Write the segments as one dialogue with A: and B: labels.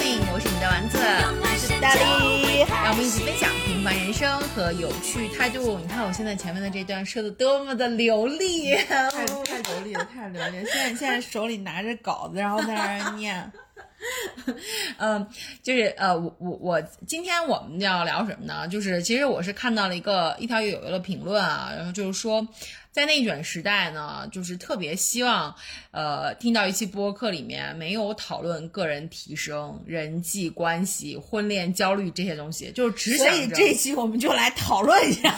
A: 我是你的丸子，
B: 我是大力，
A: 让我们一起分享平凡人生和有趣态度。你看我现在前面的这段说的多么的流利，
B: 太太流利了，太流利了。现在现在手里拿着稿子，然后在那儿念。
A: 嗯，就是呃，我我我今天我们要聊什么呢？就是其实我是看到了一个一条有友的评论啊，然后就是说，在内卷时代呢，就是特别希望呃听到一期播客里面没有讨论个人提升、人际关系、婚恋焦虑这些东西，就是只想
B: 着这期我们就来讨论一下。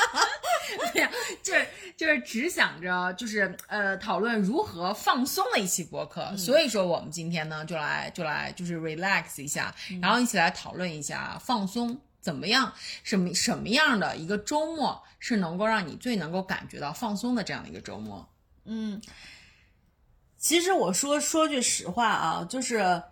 A: 对呀，就是就是只想着就是呃讨论如何放松的一期播客，所以说我们今天呢就来就来就是 relax 一下，然后一起来讨论一下放松怎么样，什么什么样的一个周末是能够让你最能够感觉到放松的这样的一个周末。
B: 嗯，其实我说说句实话啊，就是。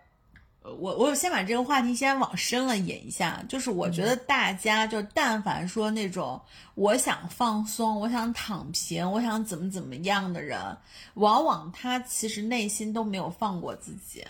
B: 我我先把这个话题先往深了引一下，就是我觉得大家就但凡说那种我想放松、我想躺平、我想怎么怎么样的人，往往他其实内心都没有放过自己。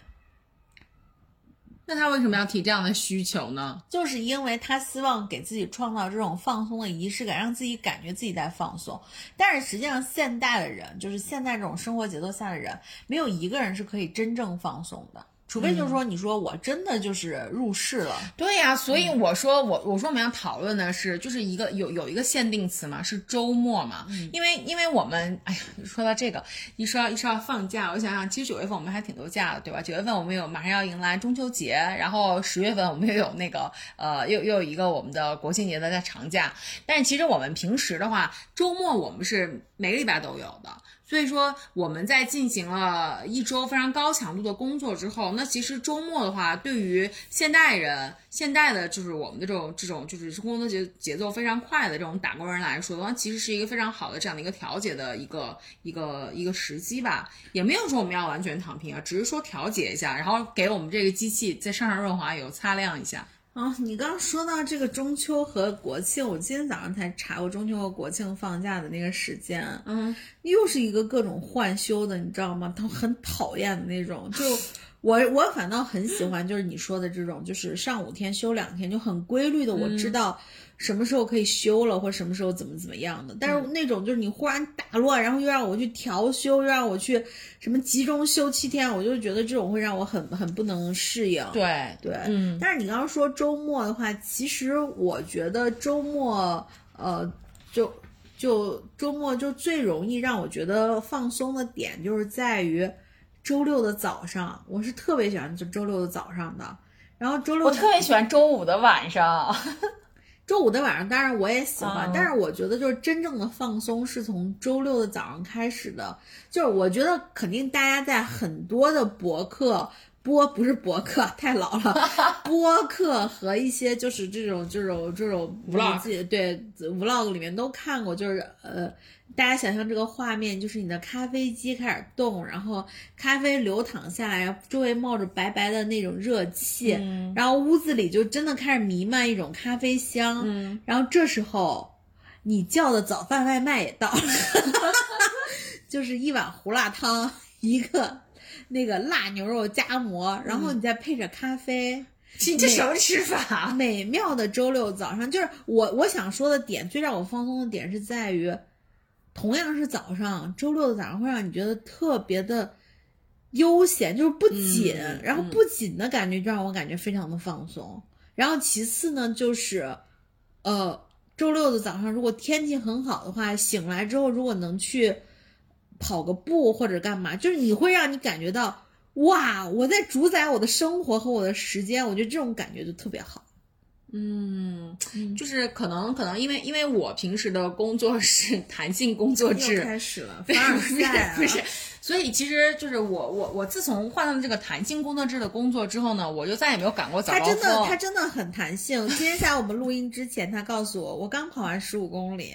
A: 那他为什么要提这样的需求呢？
B: 就是因为他希望给自己创造这种放松的仪式感，让自己感觉自己在放松。但是实际上，现代的人，就是现在这种生活节奏下的人，没有一个人是可以真正放松的。除非就是说，你说我真的就是入世了，
A: 对呀，所以我说我我说我们要讨论的是，就是一个有有一个限定词嘛，是周末嘛，因为因为我们哎呀，说到这个，一说到一说到放假，我想想，其实九月份我们还挺多假的，对吧？九月份我们有马上要迎来中秋节，然后十月份我们又有那个呃，又又有一个我们的国庆节的在长假，但是其实我们平时的话，周末我们是每个礼拜都有的。所以说，我们在进行了一周非常高强度的工作之后，那其实周末的话，对于现代人、现代的，就是我们的这种这种就是工作节节奏非常快的这种打工人来说的话，其实是一个非常好的这样的一个调节的一个一个一个时机吧。也没有说我们要完全躺平啊，只是说调节一下，然后给我们这个机器再上上润滑油，擦亮一下。
B: 啊，你刚刚说到这个中秋和国庆，我今天早上才查过中秋和国庆放假的那个时间，
A: 嗯，
B: 又是一个各种换休的，你知道吗？都很讨厌的那种。就 我我反倒很喜欢，就是你说的这种，就是上五天休两天，就很规律的，我知道。什么时候可以休了，或什么时候怎么怎么样的？但是那种就是你忽然打乱，然后又让我去调休，又让我去什么集中休七天，我就觉得这种会让我很很不能适应。
A: 对
B: 对，
A: 嗯。
B: 但是你刚刚说周末的话，其实我觉得周末，呃，就就周末就最容易让我觉得放松的点，就是在于周六的早上，我是特别喜欢就周六的早上的。然后周六
A: 我特别喜欢周五的晚上。
B: 周五的晚上，当然我也喜欢，但是我觉得就是真正的放松是从周六的早上开始的。就是我觉得肯定大家在很多的博客播不是博客太老了，播客和一些就是这种这种这种
A: vlog
B: 对 vlog 里面都看过，就是呃。大家想象这个画面，就是你的咖啡机开始动，然后咖啡流淌下来，然后周围冒着白白的那种热气，然后屋子里就真的开始弥漫一种咖啡香。然后这时候，你叫的早饭外卖也到了，就是一碗胡辣汤，一个那个辣牛肉夹馍，然后你再配着咖啡，
A: 你这什么吃法？
B: 美妙的周六早上，就是我我想说的点，最让我放松的点是在于。同样是早上，周六的早上会让你觉得特别的悠闲，就是不紧，然后不紧的感觉就让我感觉非常的放松。然后其次呢，就是，呃，周六的早上如果天气很好的话，醒来之后如果能去跑个步或者干嘛，就是你会让你感觉到哇，我在主宰我的生活和我的时间，我觉得这种感觉就特别好。
A: 嗯，就是可能可能因为因为我平时的工作是 弹性工作制，
B: 开始了，
A: 不是不是。所以其实就是我我我自从换了这个弹性工作制的工作之后呢，我就再也没有赶过早高峰。
B: 他真的他真的很弹性。今天下午我们录音之前，他告诉我，我刚跑完十五公里，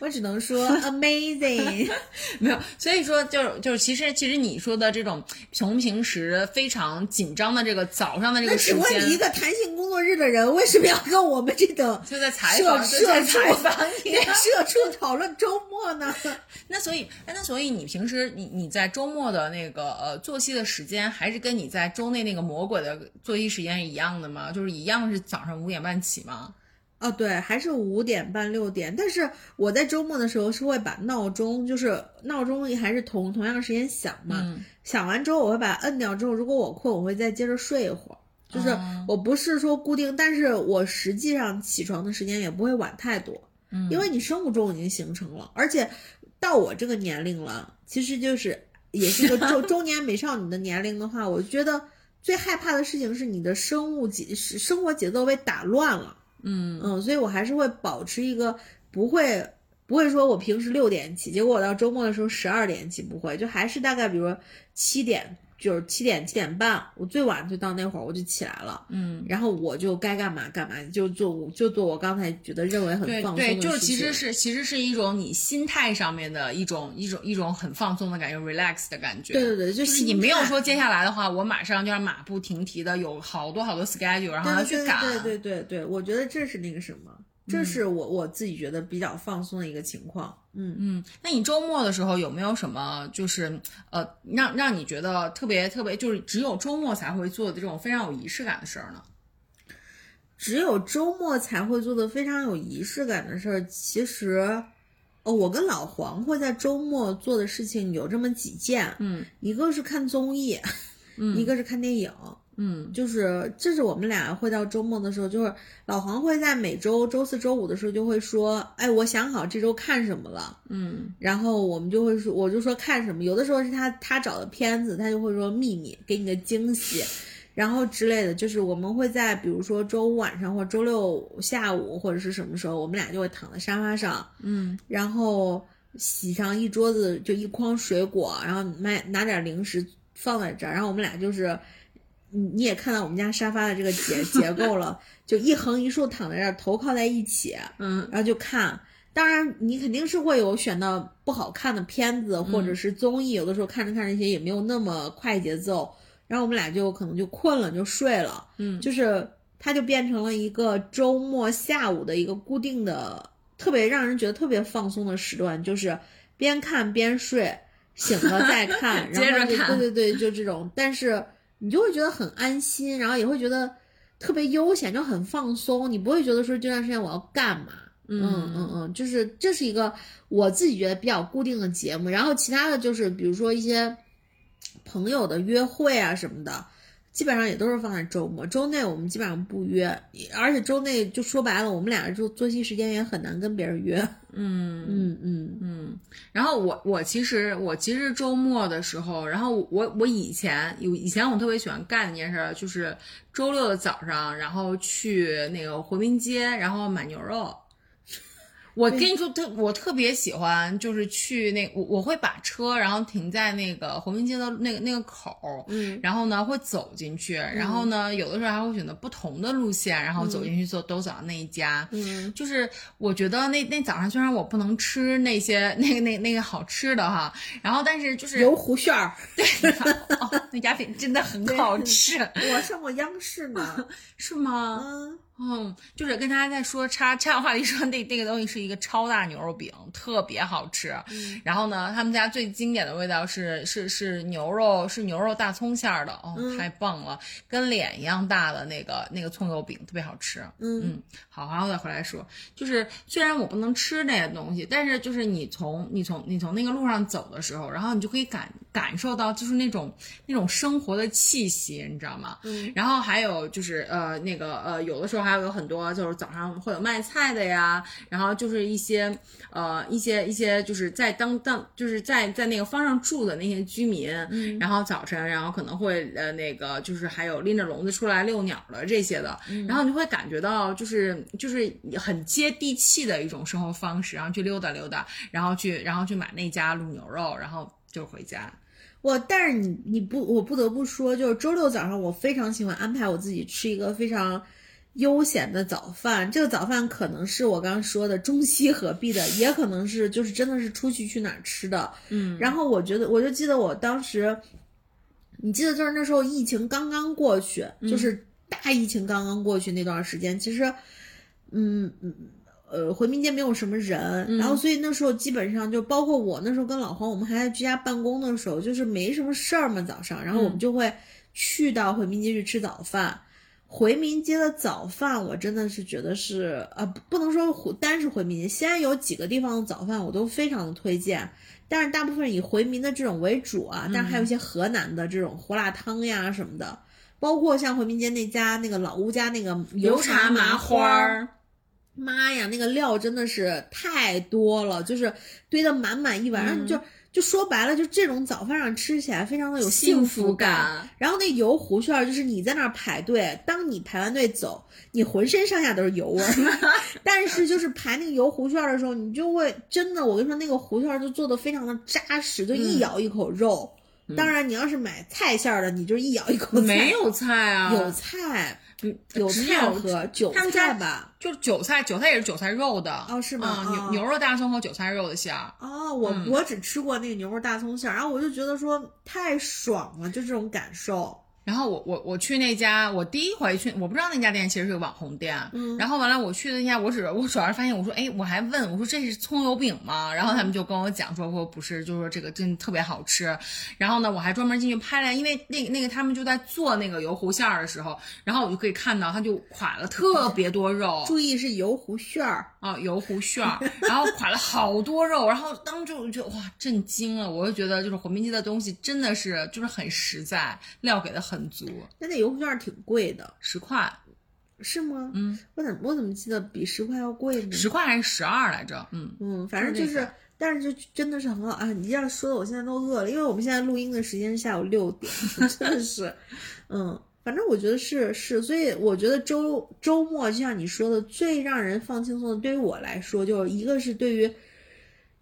B: 我只能说 amazing。
A: 没有，所以说就是就是其实其实你说的这种从平时非常紧张的这个早上的这个时间，
B: 那请问你一个弹性工作日的人，为什么要跟我们这种
A: 就在采访
B: 社
A: 采访
B: 社畜讨论周末呢？
A: 那所以那所以你平时你你在在周末的那个呃作息的时间，还是跟你在周内那个魔鬼的作息时间是一样的吗？就是一样是早上五点半起吗？
B: 哦，对，还是五点半六点。但是我在周末的时候是会把闹钟，就是闹钟还是同同样时间响嘛，
A: 嗯
B: 响完之后我会把它摁掉，之后如果我困，我会再接着睡一会儿。就是
A: 哦
B: 我不是说固定，但是我实际上起床的时间也不会晚太多，
A: 嗯
B: 因为你生物钟已经形成了，而且到我这个年龄了，其实就是也是一个中中年美少女的年龄的话，我觉得最害怕的事情是你的生物节生活节奏被打乱了。
A: 嗯
B: 嗯，所以我还是会保持一个不会不会说我平时六点起，结果我到周末的时候十二点起，不会，就还是大概比如说七点，就是七点七点半，我最晚就到那会儿我就起来了，
A: 嗯。
B: 然后我就该干嘛干嘛，就做就做我刚才觉得认为很放松的
A: 对，就是其实是其实是一种你心态上面的一种一种一种很放松的感觉，relax 的感觉。
B: 对对对，就
A: 就是你没有说接下来的话，我马上就要马不停蹄的有好多好多 schedule，然后要
B: 对对
A: 去赶。
B: 对对对对，我觉得这是那个什么，这是我我自己觉得比较放松的一个情况。嗯，
A: 嗯，那你周末的时候有没有什么就是呃让让你觉得特别特别就是只有周末才会做的这种非常有仪式感的事儿呢？
B: 只有周末才会做的非常有仪式感的事儿，其实，哦，我跟老黄会在周末做的事情有这么几件，
A: 嗯
B: 一个是看综艺，
A: 嗯
B: 一个是看电影。
A: 嗯。
B: 就是这是我们俩会到周末的时候，就是老黄会在每周周四周五的时候就会说，哎，我想好这周看什么了，
A: 嗯。
B: 然后我们就会说，我就说看什么，有的时候是他他找的片子，他就会说秘密，给你个惊喜，然后之类的，就是我们会在比如说周五晚上或者周六下午或者是什么时候，我们俩就会躺在沙发上，
A: 嗯。
B: 然后洗上一桌子就一筐水果，然后买拿点零食放在这儿，然后我们俩就是。你你也看到我们家沙发的这个结结构了，就一横一竖躺在这儿，头靠在一起，
A: 嗯
B: 然后就看。当然，你肯定是会有选到不好看的片子或者是综艺，有的时候看着看着一些也没有那么快节奏，然后我们俩就可能就困了，就睡了。
A: 嗯
B: 就是它就变成了一个周末下午的一个固定的，特别让人觉得特别放松的时段，就是边看边睡，醒了再看，然后就
A: 看
B: 对对对，就这种。但是你就会觉得很安心，然后也会觉得特别悠闲，就很放松。你不会觉得说这段时间我要干嘛？嗯嗯嗯，就是这是一个我自己觉得比较固定的节目，然后其他的就是比如说一些朋友的约会啊什么的，基本上也都是放在周末。周内我们基本上不约，而且周内就说白了，我们俩就作息时间也很难跟别人约。
A: 嗯
B: 嗯嗯
A: 嗯，然后我我其实我其实周末的时候，然后我我以前有以前我特别喜欢干的一件事儿，就是周六的早上，然后去那个回民街，然后买牛肉。我跟你说，特我特别喜欢，就是去那我我会把车，然后停在那个回民街的那个那个口儿，
B: 嗯
A: 然后呢会走进去，然后呢有的时候还会选择不同的路线，然后走进去做都走到那一家。
B: 嗯
A: 就是我觉得那那早上虽然我不能吃那些那个那那个好吃的哈，然后但是就是
B: 油胡馅儿，
A: 哦，那家店真的很好吃，
B: 我上过央视呢。
A: 是吗？
B: 嗯
A: 嗯，就是跟大家在说插插话题说那那个东西是一个超大牛肉饼，特别好吃。
B: 嗯
A: 然后呢，他们家最经典的味道是是是牛肉是牛肉大葱馅儿的，哦，
B: 嗯
A: 太棒了，跟脸一样大的那个那个葱油饼特别好吃。
B: 嗯
A: 嗯，好，然后再回来说，就是虽然我不能吃那些东西，但是就是你从你从你从那个路上走的时候，然后你就可以感感受到就是那种那种生活的气息，你知道吗？
B: 嗯
A: 然后还有就是呃那个呃有的时候还有有很多就是早上会有卖菜的呀，然后就是一些呃一些一些就是在当当就是在在那个方上住的那些居民，
B: 嗯
A: 然后早晨然后可能会呃那个就是还有拎着笼子出来遛鸟的这些的，
B: 嗯
A: 然后你就会感觉到就是就是很接地气的一种生活方式，然后去溜达溜达，然后去然后去买那家卤牛肉，然后就回家。
B: 我但是你你不我不得不说，就是周六早上我非常喜欢安排我自己吃一个非常悠闲的早饭。这个早饭可能是我刚刚说的中西合璧的，也可能是就是真的是出去去哪儿吃的。
A: 嗯
B: 然后我觉得我就记得我当时，你记得就是那时候疫情刚刚过去，就是大疫情刚刚过去那段时间，其实，嗯嗯。呃，回民街没有什么人，然后所以那时候基本上就包括我那时候跟老黄，我们还在居家办公的时候，就是没什么事儿嘛，早上，然后我们就会去到回民街去吃早饭。回民街的早饭，我真的是觉得是呃，不不能说回单是回民街，西安有几个地方的早饭我都非常的推荐，但是大部分以回民的这种为主啊，但是还有一些河南的这种胡辣汤呀什么的，包括像回民街那家那个老吴家那个油
A: 茶
B: 麻
A: 花
B: 儿。妈呀，那个料真的是太多了，就是堆得满满一碗，然后你就就说白了，就这种早饭上吃起来非常的有
A: 幸
B: 福
A: 感。
B: 然后那油糊馅儿，就是你在那儿排队，当你排完队走，你浑身上下都是油味儿。但是就是排那个油糊馅儿的时候，你就会真的，我跟你说，那个糊馅儿就做的非常的扎实，就一咬一口肉。当然，你要是买菜馅儿的，你就一咬一口。
A: 没有菜啊，
B: 有菜。有菜和韭菜吧，
A: 就是韭菜，韭菜也是韭菜肉的
B: 哦，是吗？
A: 牛牛肉大葱和韭菜肉的馅儿
B: 哦，我我只吃过那个牛肉大葱馅儿，然后我就觉得说太爽了，就这种感受。
A: 然后我我我去那家，我第一回去，我不知道那家店其实是个网红店。
B: 嗯。
A: 然后完了，我去的那家，我只我主要是发现，我说，哎，我还问我说这是葱油饼吗？然后他们就跟我讲说，说不是，就是说这个真特别好吃。然后呢，我还专门进去拍了，因为那那个他们就在做那个油糊馅儿的时候，然后我就可以看到，他就垮了特别多肉。
B: 注意是油糊馅儿
A: 啊，油糊馅儿，然后 垮了好多肉，然后当时我就哇震惊了，我就觉得就是回民街的东西真的是就是很实在，料给的很。足，
B: 但那油糊馅挺贵的，
A: 十块，
B: 是吗？
A: 嗯，
B: 我怎么我怎么记得比十块要贵呢？
A: 十块还是十二来着？嗯
B: 嗯，反正就是，但是就真的是很好啊！你这样说的，我现在都饿了，因为我们现在录音的时间是下午六点，真的是，嗯，反正我觉得是是，所以我觉得周周末就像你说的，最让人放轻松的，对于我来说，就一个是对于。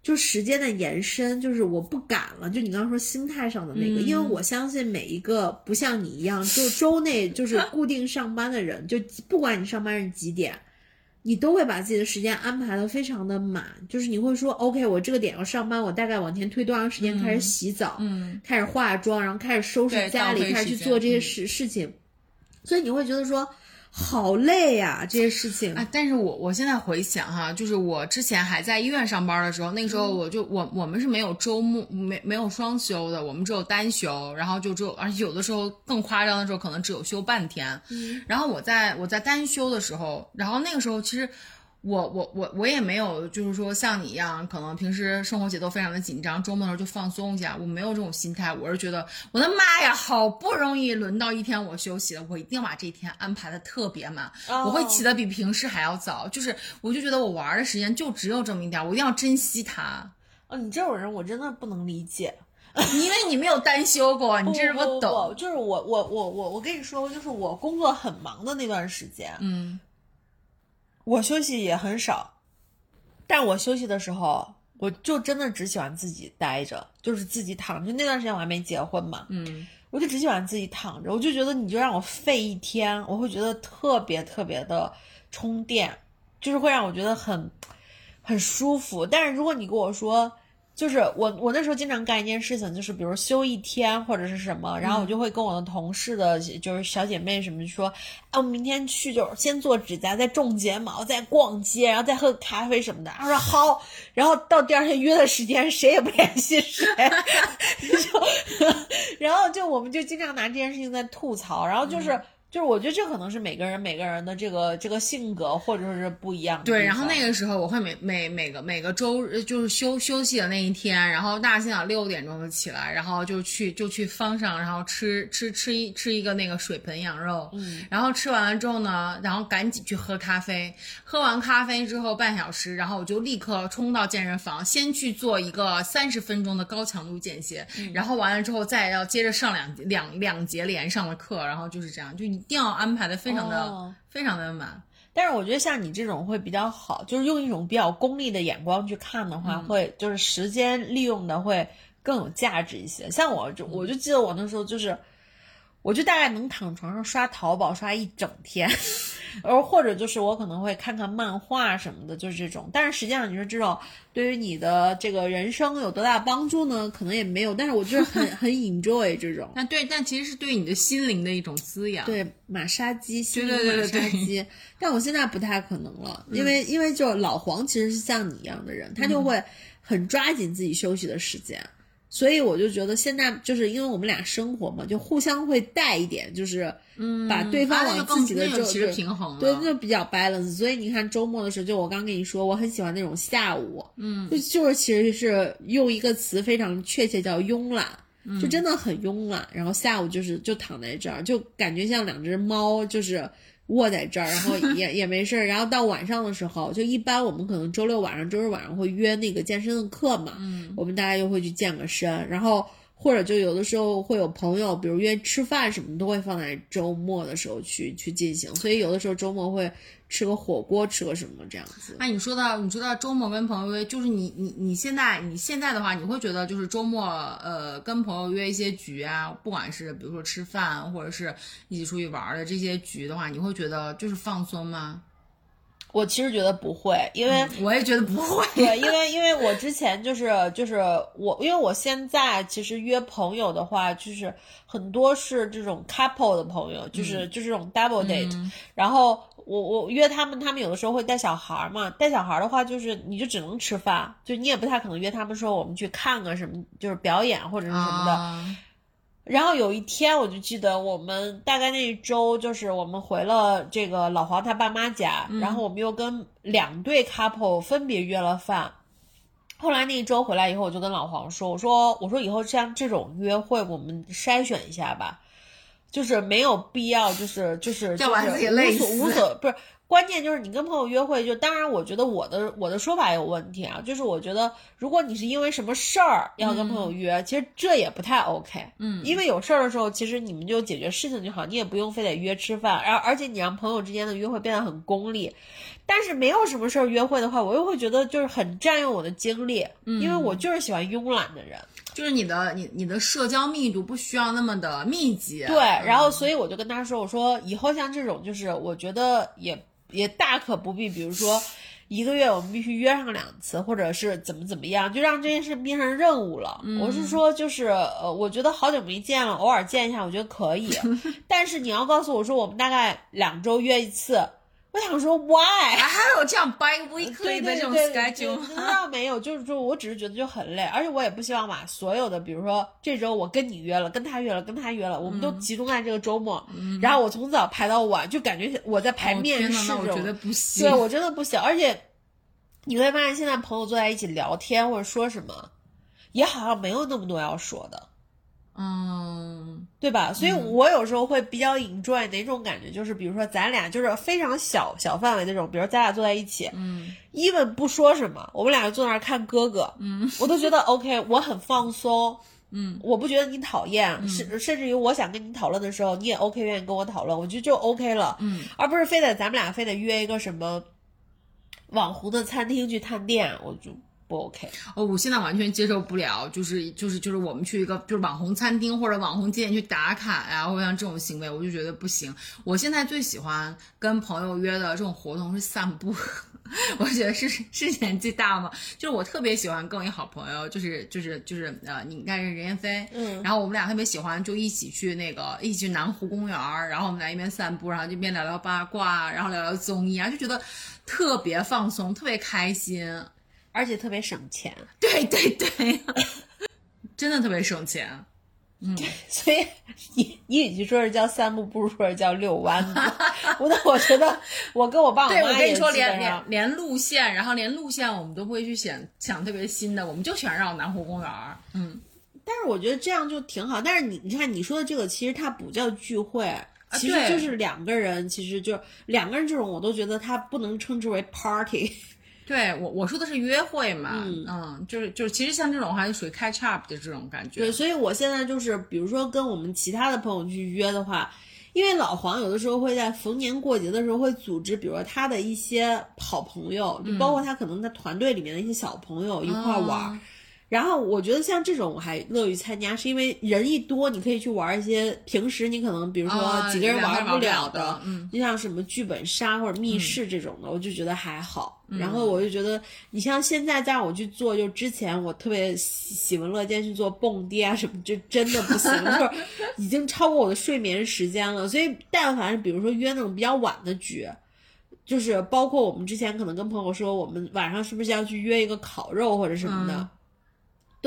B: 就时间的延伸，就是我不敢了。就你刚刚说心态上的那个，因为我相信每一个不像你一样，就周内就是固定上班的人，就不管你上班是几点，你都会把自己的时间安排的非常的满。就是你会说，OK，我这个点要上班，我大概往前推多长时间开始洗澡，
A: 嗯，
B: 开始化妆，然后开始收拾家里，开始去做这些事事情。所以你会觉得说。好累呀，这些事情
A: 啊！但是我我现在回想哈，就是我之前还在医院上班的时候，那个时候我就我我们是没有周末没没有双休的，我们只有单休，然后就只有而且有的时候更夸张的时候，可能只有休半天。
B: 嗯，
A: 然后我在我在单休的时候，然后那个时候其实。我我我我也没有，就是说像你一样，可能平时生活节奏非常的紧张，周末的时候就放松一下。我没有这种心态，我是觉得我的妈呀，好不容易轮到一天我休息了，我一定要把这一天安排的特别满。我会起的比平时还要早，就是我就觉得我玩的时间就只有这么一点，我一定要珍惜它。
B: 哦，你这种人我真的不能理解，
A: 因为你没有单休过，你这是
B: 不
A: 懂。
B: 就是我我我我我跟你说，就是我工作很忙的那段时间，
A: 嗯。
B: 我休息也很少，但我休息的时候，我就真的只喜欢自己待着，就是自己躺着。那段时间我还没结婚嘛，
A: 嗯，
B: 我就只喜欢自己躺着。我就觉得你就让我废一天，我会觉得特别特别的充电，就是会让我觉得很很舒服。但是如果你跟我说，就是我，我那时候经常干一件事情，就是比如休一天或者是什么，然后我就会跟我的同事的，就是小姐妹什么说，哎，我明天去，就是先做指甲，再种睫毛，再逛街，然后再喝咖啡什么的。他说好，然后到第二天约的时间，谁也不联系谁，就，然后就我们就经常拿这件事情在吐槽，然后就是。就是我觉得这可能是每个人每个人的这个这个性格或者是不一样的。
A: 对，然后那个时候我会每每每个每个周就是休休息的那一天，然后大清早六点钟就起来，然后就去就去方上，然后吃吃吃一吃一个那个水盆羊肉，
B: 嗯，
A: 然后吃完了之后呢，然后赶紧去喝咖啡，喝完咖啡之后半小时，然后我就立刻冲到健身房，先去做一个三十分钟的高强度间歇，然后完了之后再要接着上两两两节连上的课，然后就是这样就。一定要安排的非常的非常的满，
B: 但是我觉得像你这种会比较好，就是用一种比较功利的眼光去看的话，会就是时间利用的会更有价值一些。像我就我就记得我那时候就是，我就大概能躺床上刷淘宝刷一整天，而或者就是我可能会看看漫画什么的，就是这种。但是实际上你说这种对于你的这个人生有多大帮助呢？可能也没有。但是我就是很 很 enjoy 这种。
A: 那对，但其实是对你的心灵的一种滋养。
B: 对，马杀鸡，心
A: 对对对
B: 灵马杀
A: 对对
B: 鸡。但我现在不太可能了，因为因为就老黄其实是像你一样的人，他就会很抓紧自己休息的时间。所以我就觉得现在就是因为我们俩生活嘛，就互相会带一点，就是
A: 嗯，
B: 把对方往自己的就
A: 那就其实
B: 就
A: 平衡。
B: 对，那就比较 balance。所以你看周末的时候，就我刚跟你说，我很喜欢那种下午，
A: 嗯，
B: 就就是其实是用一个词非常确切，叫慵懒。
A: 嗯
B: 就真的很慵懒，然后下午就是就躺在这儿，就感觉像两只猫，就是卧在这儿，然后 也也没事儿。然后到晚上的时候，就一般我们可能周六晚上、周日晚上会约那个健身的课嘛，
A: 嗯
B: 我们大家又会去健个身，然后或者就有的时候会有朋友，比如约吃饭什么，都会放在周末的时候去去进行。所以有的时候周末会吃个火锅，吃个什么这样子。
A: 那你说到你说到周末跟朋友约，就是你你你现在你现在的话，你会觉得就是周末呃跟朋友约一些局啊，不管是比如说吃饭或者是一起出去玩的这些局的话，你会觉得就是放松吗？
B: 我其实觉得不会，因为、
A: 我也觉得不会。
B: 对，因为因为我之前就是就是我，因为我现在其实约朋友的话，就是很多是这种 couple 的朋友，就是、就是这种 double date，、然后我我约他们，他们有的时候会带小孩儿嘛，带小孩儿的话，就是你就只能吃饭，就你也不太可能约他们说我们去看个什么，就是表演或者是什么的。
A: 啊
B: 然后有一天，我就记得我们大概那一周，就是我们回了这个老黄他爸妈家，然后我们又跟两对 couple 分别约了饭。后来那一周回来以后，我就跟老黄说：“我说我说以后像这种约会，我们筛选一下吧，就是没有必要，就是就是 就是
A: 自己累
B: 无所
A: 死
B: 无所不是。”关键就是你跟朋友约会，就当然我觉得我的我的说法有问题啊，就是我觉得如果你是因为什么事儿要跟朋友约，其实这也不太 OK。
A: 嗯，
B: 因为有事儿的时候，其实你们就解决事情就好，你也不用非得约吃饭，然后而且你让朋友之间的约会变得很功利。但是没有什么事儿约会的话，我又会觉得就是很占用我的精力，因为我就是喜欢慵懒的人。
A: 就是你的你你的社交密度不需要那么的密集。
B: 对，然后所以我就跟他说，我说以后像这种，就是我觉得也也大可不必，比如说。一个月我们必须约上两次，或者是怎么怎么样，就让这件事变成任务了。我是说，就是呃，我觉得好久没见了，偶尔见一下，我觉得可以。但是你要告诉我说，我们大概两周约一次，我想说 why？
A: 啊还有这样
B: 对
A: weekly 的这种 schedule
B: 没有，就是说我只是觉得就很累，而且我也不希望把所有的，比如说这周我跟你约了，跟他约了，跟他约了，我们都
A: 嗯
B: 集中在这个周末，然后我从早排到晚，就感觉我在排
A: 哦
B: 面试。
A: 那我觉得不行。
B: 对我真的不行，而且你会发现现在朋友坐在一起聊天或者说什么，也好像没有那么多要说的。
A: 嗯，
B: 对吧？所以我有时候会比较 enjoy 哪种感觉，就是比如说咱俩就是非常小小范围那种，比如咱俩坐在一起，
A: 嗯
B: ，even 不说什么，我们俩就坐那儿看哥哥，
A: 嗯，
B: 我都觉得 OK，我很放松，
A: 嗯，
B: 我不觉得你讨厌，甚甚至于我想跟你讨论的时候，你也 OK 愿意跟我讨论，我觉得就 OK 了，
A: 嗯，
B: 而不是非得咱们俩非得约一个什么网红的餐厅去探店，我就不 OK。
A: 哦，我现在完全接受不了，就是就是就是我们去一个就是网红餐厅或者网红景点去打卡呀，或者像这种行为，我就觉得不行。我现在最喜欢跟朋友约的这种活动是散步。我觉得是是年纪大吗？就是我特别喜欢跟我一好朋友，就是就是就是呃，你应该是任彦飞，
B: 嗯
A: 然后我们俩特别喜欢就一起去那个一起去南湖公园儿，然后我们俩一边散步，然后就一边聊聊八卦，然后聊聊综艺啊，就觉得特别放松，特别开心。
B: 而且特别省钱，
A: 对对对，真的特别省钱。
B: 嗯所以你你与其说是叫散步，不如说是叫遛弯子。我那我觉得我跟我爸我
A: 对，我跟你说，连连连路线，然后连路线我们都不会去选想特别新的，我们就喜欢绕南湖公园儿。嗯，
B: 但是我觉得这样就挺好。但是你你看你说的这个，其实它不叫聚会，其实就是两个人，其实就两个人这种，我都觉得它不能称之为 party。
A: 对我我说的是约会嘛，
B: 嗯
A: 就是就是，其实像这种话就属于 catch up 的这种感觉。
B: 对，所以我现在就是，比如说跟我们其他的朋友去约的话，因为老黄有的时候会在逢年过节的时候会组织，比如说他的一些好朋友，就包括他可能他团队里面的一些小朋友一块儿玩然后我觉得像这种我还乐于参加，是因为人一多，你可以去玩一些平时你可能比如说
A: 啊
B: 几个人
A: 玩不
B: 了
A: 了的嗯，
B: 就像什么剧本杀或者密室这种的，我就觉得还好。
A: 嗯
B: 然后我就觉得，你像现在再让我去做，就之前我特别喜喜闻乐见去做蹦迪啊什么，就真的不行，就是已经超过我的睡眠时间了。所以，但凡是比如说约那种比较晚的局，就是包括我们之前可能跟朋友说，我们晚上是不是要去约一个烤肉或者什么的，
A: 嗯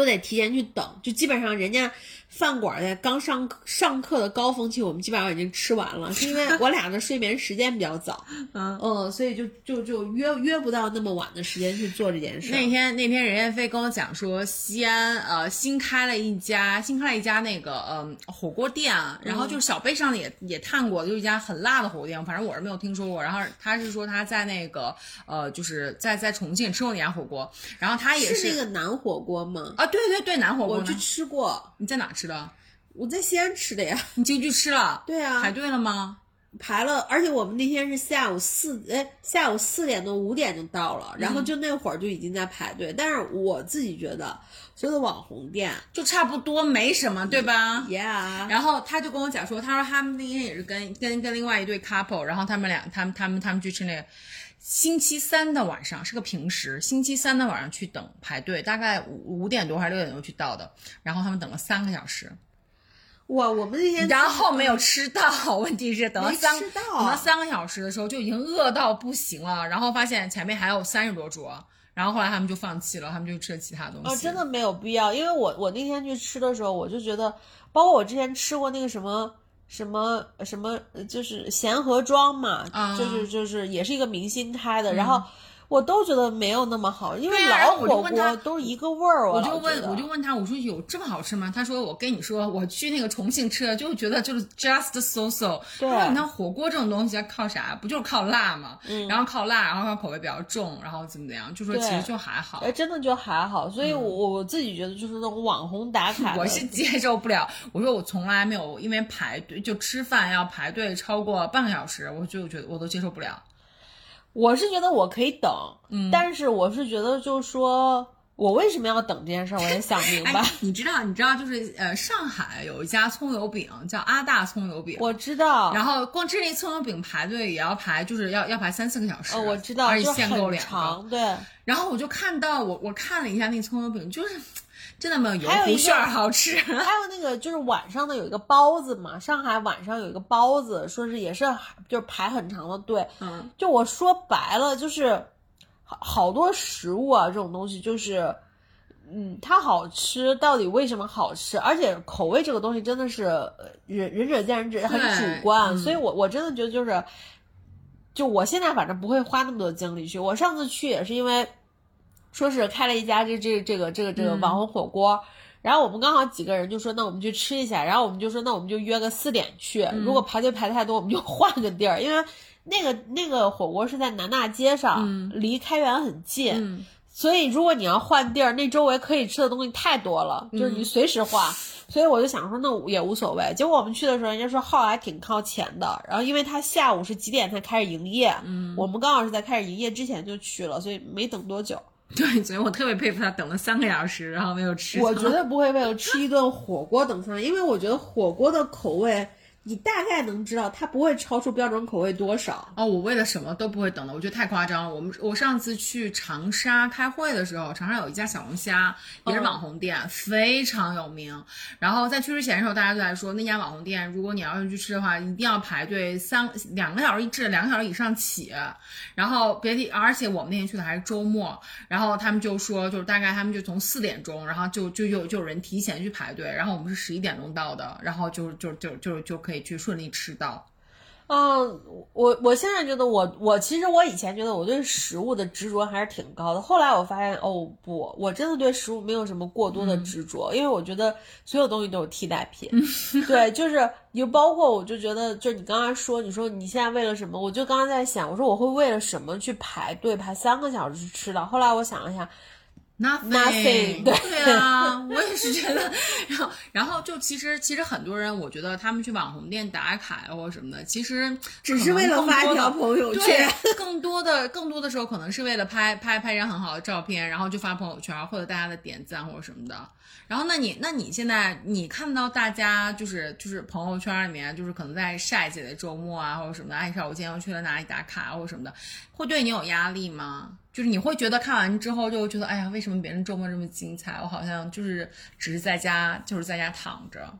B: 都得提前去等。就基本上人家饭馆在刚上上课的高峰期，我们基本上已经吃完了，是因为我俩的睡眠时间比较早，
A: 嗯
B: 嗯，所以就就就约约不到那么晚的时间去做这件事。
A: 那天那天任燕飞跟我讲说，西安呃新开了一家新开了一家那个嗯、火锅店啊，然后就是小贝上也也探过，就是一家很辣的火锅店，反正我是没有听说过。然后他是说他在那个呃就是在在重庆吃过那家火锅，然后他也
B: 是那个南火锅吗？
A: 啊对对对南火锅
B: 我去吃过，
A: 你在哪吃的？
B: 我在西安吃的呀。
A: 你进去吃了？
B: 对啊，
A: 排队了吗？
B: 排了，而且我们那天是下午四，哎，下午四点多五点就到了，然后就那会儿就已经在排队。但是我自己觉得，所有的网红店
A: 就差不多没什么，对吧
B: ？，Yeah，
A: 然后他就跟我讲说，他说他们那天也是跟跟跟另外一对 couple，然后他们俩他们他们他们去吃那个星期三的晚上是个平时，星期三的晚上去等排队，大概五五点多还是六点多去到的，然后他们等了三个小时，
B: 哇，我们那天
A: 然后没有吃到，问题是等了
B: 没
A: 三等到三个小时的时候就已经饿到不行了，然后发现前面还有三十多桌。然后后来他们就放弃了，他们就吃了其他东西。
B: 哦，真的没有必要，因为我我那天去吃的时候，我就觉得，包括我之前吃过那个什么什么什么，呃就是贤和庄嘛，
A: 啊
B: 就是就是也是一个明星开的，然后我都觉得没有那么好，因为老火
A: 后我就问他
B: 锅都是一个味儿，
A: 我就问我就问他，我说有这么好吃吗？他说我跟你说，我去那个重庆吃的，就觉得就是 just so so。
B: 对
A: 他说你看火锅这种东西靠啥？不就是靠辣吗？然后靠辣，然后靠口味比较重，然后怎么怎么样？就说其实就还好
B: 哎，。真的就还好，所以我我自己觉得就是那种网红打 卡
A: 我是接受不了，我说我从来没有因为排队就吃饭要排队超过半个小时，我就觉得我都接受不了。
B: 我是觉得我可以等，嗯，但是我是觉得就是说我为什么要等这件事儿，我也想明白
A: 哎。，你知道你知道就是呃上海有一家葱油饼叫阿大葱油饼，
B: 我知道，
A: 然后光吃那葱油饼排队也要排，就是要要排三四个小时。
B: 哦，我知道，
A: 而且限购两
B: 对。
A: 然后我就看到我我看了一下那葱油饼，就是真的没有油
B: 还有一个
A: 胡馅儿好吃。
B: 还有那个就是晚上的有一个包子嘛，上海晚上有一个包子，说是也是就是排很长的队。
A: 嗯，
B: 就我说白了，就是好好多食物啊，这种东西就是，嗯，它好吃，到底为什么好吃？而且口味这个东西真的是呃仁仁者见仁，智，很主观。
A: 嗯
B: 所以我我真的觉得就是，就我现在反正不会花那么多精力去。我上次去也是因为，说是开了一家这这这个这个这个
A: 嗯
B: 网红火锅。然后我们刚好几个人就说，那我们去吃一下。然后我们就说，那我们就约个四点去。
A: 嗯
B: 如果排队排太多，我们就 换个地儿，因为那个那个火锅是在南大街上，离开元很近。
A: 嗯
B: 所以如果你要换地儿，那周围可以吃的东西太多了，就是你随时换。所以我就想说，那也无所谓。结果我们去的时候，人家说号还挺靠前的。然后因为他下午是几点才开始营业，嗯，我们刚好是在开始营业之前就去了，所以没等多久。
A: 对，所以我特别佩服他，等了三个小时，然后没有吃。
B: 我绝对不会为了吃一顿火锅等三，因为我觉得火锅的口味，你大概能知道它不会超出标准口味多少。
A: 哦，我为了什么都不会等的，我觉得太夸张了。我们我上次去长沙开会的时候，长沙有一家小龙虾，也是网红店，非常有名。然后在去之前的时候，大家都在说那家网红店，如果你要是去吃的话，一定要排队三两个小时一至两个小时以上起。然后别提，而且我们那天去的还是周末，然后他们就说，就是大概他们就从四点钟，然后就就有就有人提前去排队，然后我们是十一点钟到的，然后就就就就就可以去顺利吃到。
B: 嗯，我我现在觉得我我其实我以前觉得我对食物的执着还是挺高的，后来我发现哦不，我真的对食物没有什么过多的执着，因为我觉得所有东西都有替代品。对，就是就包括我就觉得，就你刚刚说，你说你现在为了什么？我就刚刚在想，我说我会为了什么去排队排三个小时去吃的？后来我想了一下。Nothing，对
A: 对啊，我也是觉得。然后，然后就其实其实很多人，我觉得他们去网红店打卡呀或者什么的，其实
B: 只是为了发一条朋友圈。
A: 对，更多的更多的时候可能是为了拍拍拍张很好的照片，然后就发朋友圈，获得大家的点赞或者什么的。然后，那你那你现在你看到大家就是就是朋友圈里面就是可能在晒自己的周末啊或者什么的，哎，说我今天又去了哪里打卡或者什么的，会对你有压力吗？就是你会觉得看完之后就觉得，哎呀，为什么别人周末这么精彩，我好像就是只是在家，就是在家躺着。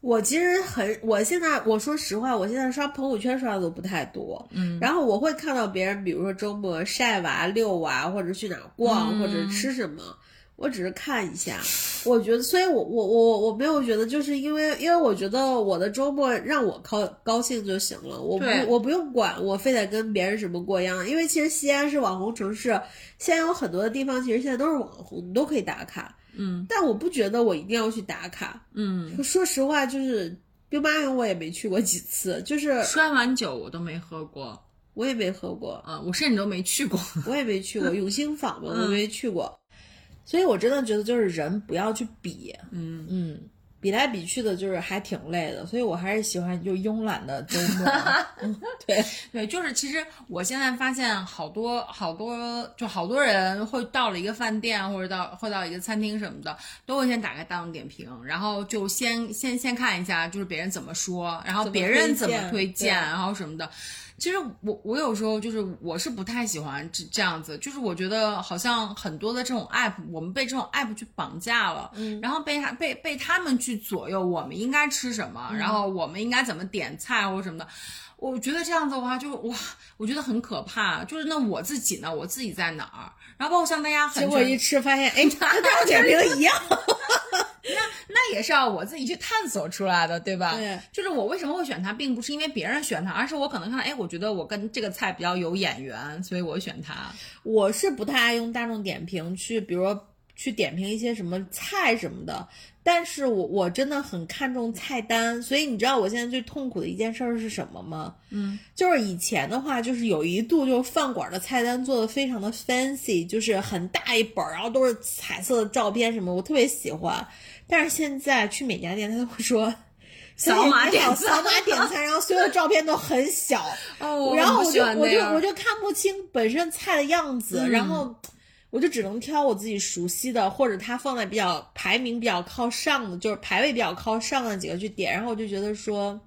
B: 我其实很，我现在我说实话，我现在刷朋友圈刷的都不太多，嗯，然后我会看到别人，比如说周末晒娃、遛娃，或者去哪逛，或者吃什么。我只是看一下，我觉得，所以我我我我没有觉得，就是因为因为我觉得我的周末让我高高兴就行了，我不我不用管我非得跟别人什么过样，因为其实西安是网红城市，西安有很多的地方其实现在都是网红，你都可以打卡，
A: 嗯，
B: 但我不觉得我一定要去打卡，
A: 嗯，
B: 说实话，就是兵马俑我也没去过几次，就是
A: 摔碗酒我都没喝过，
B: 我也没喝过，
A: 啊，我甚至都没去过，
B: 我也没去过永兴坊嘛，我没去过。所以，我真的觉得就是人不要去比，
A: 嗯
B: 嗯，比来比去的，就是还挺累的。所以我还是喜欢就慵懒的周末。对
A: 对，就是其实我现在发现好多好多，就好多人会到了一个饭店或者到会到一个餐厅什么的，都会先打开大众点评，然后就先先先看一下就是别人怎么说，然后别人怎么推荐，然后什么的。其实我我有时候就是我是不太喜欢这这样子，就是我觉得好像很多的这种 app，我们被这种 app 去绑架了，
B: 嗯，
A: 然后被他被被他们去左右，我们应该吃什么，然后我们应该怎么点菜或什么的，我觉得这样子的话就哇，我觉得很可怕。就是那我自己呢，我自己在哪儿？然后包括像大家，
B: 结果一吃发现，哎，跟大众点评一样。
A: 那那也是要我自己去探索出来的，对吧？
B: 对，
A: 就是我为什么会选它，并不是因为别人选它，而是我可能看到，哎，我觉得我跟这个菜比较有眼缘，所以我选它。
B: 我是不太爱用大众点评去，比如说去点评一些什么菜什么的，但是我我真的很看重菜单，所以你知道我现在最痛苦的一件事儿是什么吗？
A: 嗯，
B: 就是以前的话，就是有一度就是饭馆的菜单做的非常的 fancy，就是很大一本，然后都是彩色的照片什么，我特别喜欢。但是现在去每家店，他都会说
A: 扫码点
B: 扫码点餐，然后所有的照片都很小，
A: 哦，
B: 然后我就我就我就看不清本身菜的样子，然后我就只能挑我自己熟悉的，或者它放在比较排名比较靠上的，就是排位比较靠上的几个去点，然后我就觉得说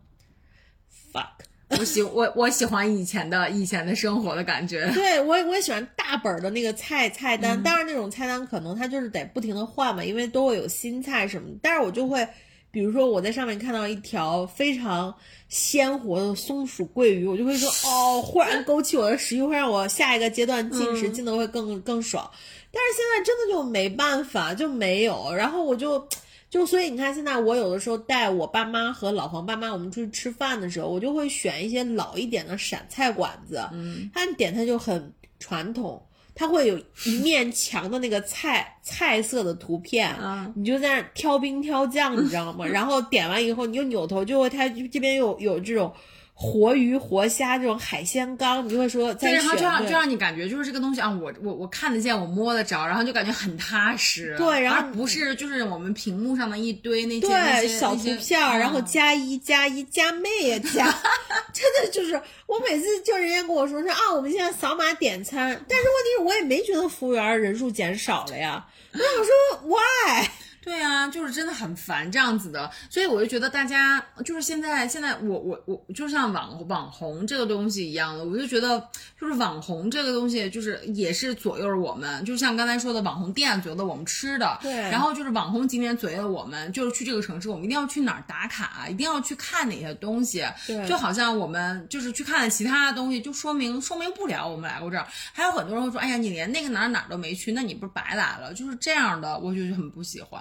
B: ，fuck。
A: 我喜我我喜欢以前的以前的生活的感觉。
B: 对我我也喜欢大本的那个菜菜单，当然那种菜单可能它就是得不停的换嘛，因为都会有新菜什么。但是我就会，比如说我在上面看到一条非常鲜活的松鼠桂鱼，我就会说 哦，忽然勾起我的食欲，会让我下一个阶段进食进的会更更爽。但是现在真的就没办法，就没有，然后我就。就所以你看，现在我有的时候带我爸妈和老黄爸妈，我们出去吃饭的时候，我就会选一些老一点的陕菜馆子，
A: 嗯，
B: 他们点菜就很传统，他会有一面墙的那个菜菜色的图片，
A: 啊，
B: 你就在那挑兵挑将，你知道吗？然后点完以后，你就扭头就会，他这边有有这种。活鱼、活虾这种海鲜缸，你就会说，
A: 对，然后就让就让你感觉就是这个东西啊，我我我看得见，我摸得着，然后就感觉很踏实。
B: 对，然后
A: 不是就是我们屏幕上的一堆那些
B: 对小图片，然后加一加一加妹呀加，真的就是我每次就人家跟我说说啊，我们现在扫码点餐，但是问题是我也没觉得服务员人数减少了呀，我想说 why？
A: 对啊，就是真的很烦这样子的，所以我就觉得大家就是现在现在我我我就像网网红这个东西一样的，我就觉得就是网红这个东西就是也是左右着我们，就像刚才说的网红店左右了我们吃的，
B: 对，
A: 然后就是网红景点左右了我们，就是去这个城市我们一定要去哪儿打卡，一定要去看哪些东西，
B: 对，
A: 就好像我们就是去看了其他的东西，就说明说明不了我们来过这儿，还有很多人会说，哎呀，你连那个哪儿哪儿都没去，那你不是白来了？就是这样的，我就很不喜欢。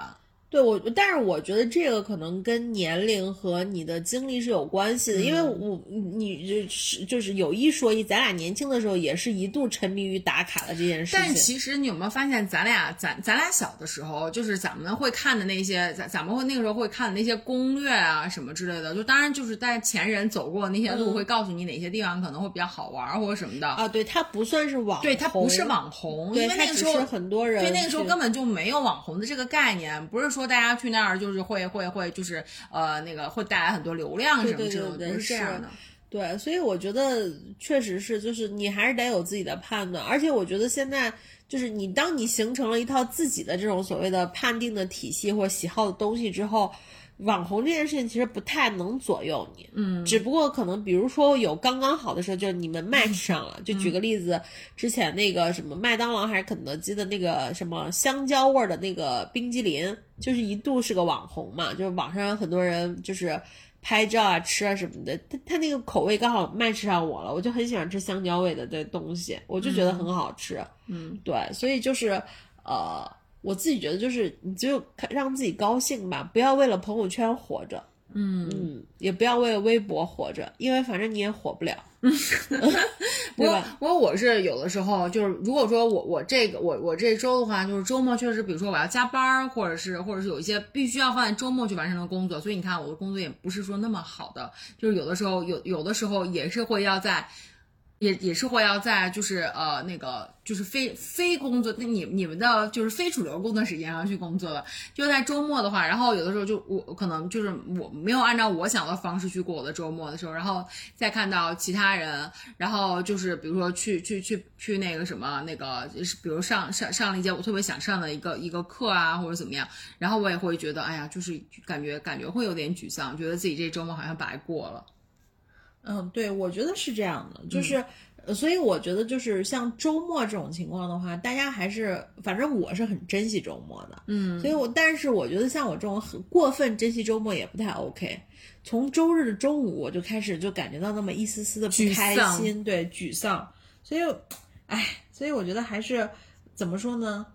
B: 对我，但是我觉得这个可能跟年龄和你的经历是有关系的，因为我你就是就是有一说一，咱俩年轻的时候也是一度沉迷于打卡的这件事情。
A: 但其实你有没有发现，咱俩咱咱俩小的时候，就是咱们会看的那些，咱咱们会那个时候会看的那些攻略啊什么之类的，就当然就是在前人走过的那些路，会告诉你哪些地方可能会比较好玩或者什么的。
B: 啊，对，它不算是网红，
A: 对，它不是网红，因为那个时候
B: 很多人，
A: 对，那个时候根本就没有网红的这个概念，不是说。说大家去那儿就是会会会就是呃那个会带来很多流量什么之类的，不是这样的。
B: 对，所以我觉得确实是，就是你还是得有自己的判断。而且我觉得现在就是你当你形成了一套自己的这种所谓的判定的体系或喜好的东西之后。网红这件事情其实不太能左右你，
A: 嗯，
B: 只不过可能比如说有刚刚好的时候，就是你们 match 上了。就举个例子，之前那个什么麦当劳还是肯德基的那个什么香蕉味的那个冰激凌，就是一度是个网红嘛，就是网上很多人就是拍照啊、吃啊什么的。他他那个口味刚好 match 上我了，我就很喜欢吃香蕉味的这东西，我就觉得很好吃。
A: 嗯，
B: 对，所以就是呃。我自己觉得就是，你就让自己高兴吧，不要为了朋友圈活着，
A: 嗯
B: 嗯，也不要为了微博活着，因为反正你也火不了。
A: 不过，不过我是有的时候就是，如果说我我这个我我这周的话，就是周末确实，比如说我要加班，或者是或者是有一些必须要放在周末去完成的工作，所以你看我的工作也不是说那么好的，就是有的时候有有的时候也是会要在。也也是会要在就是呃那个就是非非工作那你你们的就是非主流工作时间上去工作的，就在周末的话，然后有的时候就我可能就是我没有按照我想的方式去过我的周末的时候，然后再看到其他人，然后就是比如说去去去去那个什么那个就是比如上上上了一节我特别想上的一个一个课啊或者怎么样，然后我也会觉得哎呀就是感觉感觉会有点沮丧，觉得自己这周末好像白过了。
B: 嗯，对，我觉得是这样的，就是，所以我觉得就是像周末这种情况的话，大家还是，反正我是很珍惜周末的，
A: 嗯，
B: 所以我，但是我觉得像我这种很过分珍惜周末也不太 OK。从周日的中午我就开始就感觉到那么一丝丝的不开心，对，沮丧，所以，哎，所以我觉得还是怎么说呢？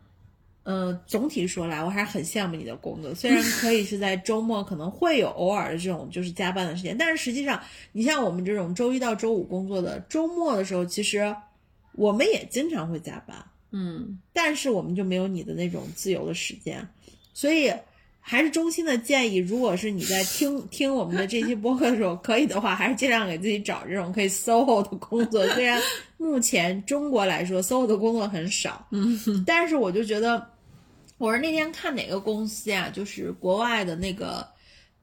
B: 呃，总体说来，我还是很羡慕你的工作。虽然 可以是在周末，可能会有偶尔的这种就是加班的时间，但是实际上，你像我们这种周一到周五工作的，周末的时候，其实我们也经常会加班。
A: 嗯，
B: 但是我们就没有你的那种自由的时间，所以还是衷心的建议，如果是你在听听我们的这期播客的时候，可以的话，还是尽量给自己找这种可以 SOHO 的工作。虽然目前中国来说 SOHO 的工作很少，
A: 嗯，
B: 但是我就觉得。我是那天看哪个公司呀？就是国外的那个，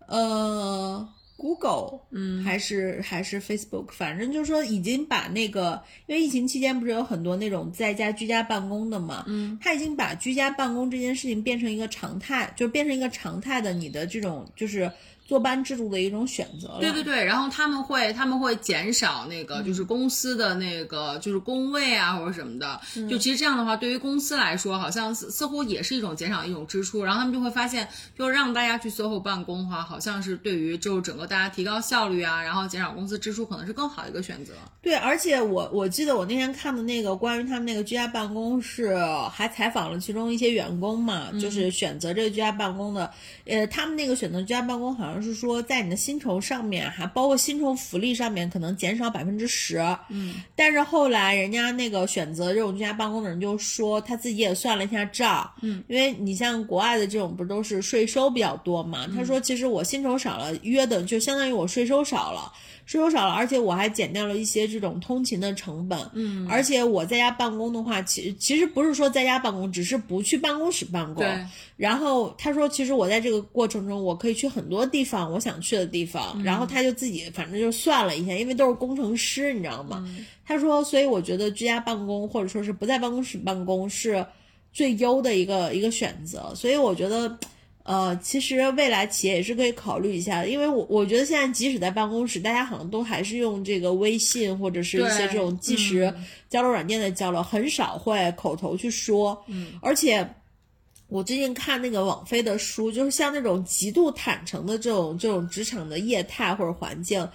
B: 呃，Google，
A: 嗯，
B: 还是还是 Facebook，反正就是说已经把那个，因为疫情期间不是有很多那种在家居家办公的嘛，
A: 嗯，
B: 他已经把居家办公这件事情变成一个常态，就变成一个常态的你的这种就是。坐班制度的一种选择
A: 对对对，然后他们会他们会减少那个就是公司的那个就是工位啊或者什么的，就其实这样的话，对于公司来说，好像似似乎也是一种减少一种支出，然后他们就会发现，就让大家去 SOHO 办公的话，好像是对于就是整个大家提高效率啊，然后减少公司支出，可能是更好的一个选择。
B: 对，而且我我记得我那天看的那个关于他们那个居家办公室，还采访了其中一些员工嘛，就是选择这个居家办公的，呃，他们那个选择居家办公好像是说在你的薪酬上面，还包括薪酬福利上面可能减少百分之十，
A: 嗯，
B: 但是后来人家那个选择这种居家办公的人就说他自己也算了一下账，
A: 嗯，
B: 因为你像国外的这种不都是税收比较多嘛，他说其实我薪酬少了，约等就相当于我税收少了。税收少了，而且我还减掉了一些这种通勤的成本。
A: 嗯，
B: 而且我在家办公的话，其实其实不是说在家办公，只是不去办公室办公。
A: 对。
B: 然后他说，其实我在这个过程中，我可以去很多地方，我想去的地方。然后他就自己反正就算了一下，因为都是工程师，你知道吗？他说，所以我觉得居家办公或者说是不在办公室办公是最优的一个一个选择。所以我觉得。呃，其实未来企业也是可以考虑一下的，因为我我觉得现在即使在办公室，大家好像都还是用这个微信或者是一些这种即时交流软件的交流，很少会口头去说。
A: 嗯，
B: 而且我最近看那个网飞的书，就是像那种极度坦诚的这种这种职场的业态或者环境，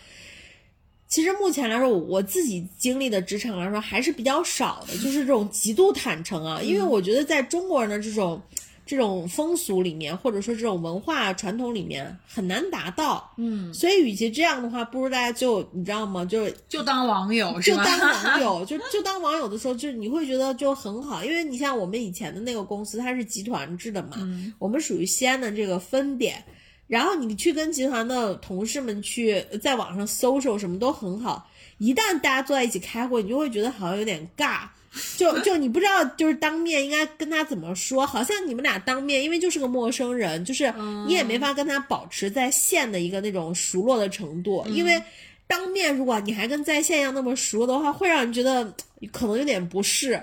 B: 其实目前来说，我自己经历的职场来说还是比较少的，就是这种极度坦诚啊，因为我觉得在中国人的这种。这种风俗里面，或者说这种文化传统里面很难达到。
A: 嗯，
B: 所以与其这样的话，不如大家就你知道吗？就是
A: 就当网友？
B: 就当网友，就就当网友的时候，就你会觉得就很好，因为你像我们以前的那个公司，它是集团制的嘛，我们属于西安的这个分点，然后你去跟集团的同事们去在网上搜搜什么都很好，一旦大家坐在一起开会，你就会觉得好像有点尬。就就你不知道，就是当面应该跟他怎么说，好像你们俩当面，因为就是个陌生人，就是你也没法跟他保持在线的一个那种熟络的程度，因为当面如果你还跟在线一样那么熟的话，会让人觉得可能有点不适。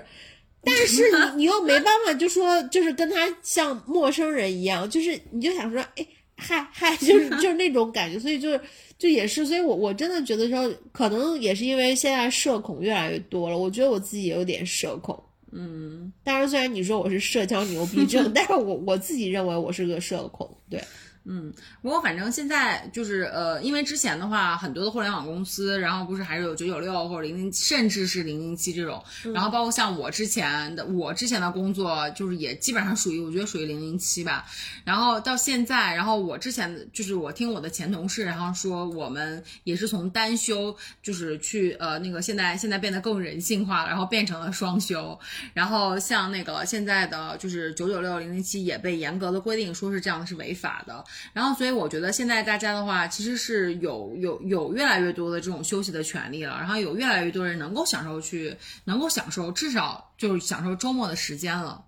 B: 但是你你又没办法，就说就是跟他像陌生人一样，就是你就想说，哎嗨嗨，就是就是那种感觉，所以就是就也是，所以我我真的觉得说，可能也是因为现在社恐越来越多了，我觉得我自己也有点社恐。
A: 嗯，
B: 当然，虽然你说我是社交牛逼症，但是我我自己认为我是个社恐。对，
A: 嗯，不过反正现在就是呃，因为之前的话，很多的互联网公司，然后不是还是有九九六或者零零，甚至是零零七这种，然后包括像我之前的我之前的工作，就是也基本上属于我觉得属于零零七吧。然后到现在，然后我之前的就是我听我的前同事，然后说我们也是从单休，就是去呃那个现在现在变得更人性化了，然后变成了双休。然后像那个现在的就是九九六零零七也被严格的规定说是这样的是违法的。然后所以我觉得现在大家的话，其实是有有有越来越多的这种休息的权利了，然后有越来越多人能够享受去能够享受至少就是享受周末的时间了。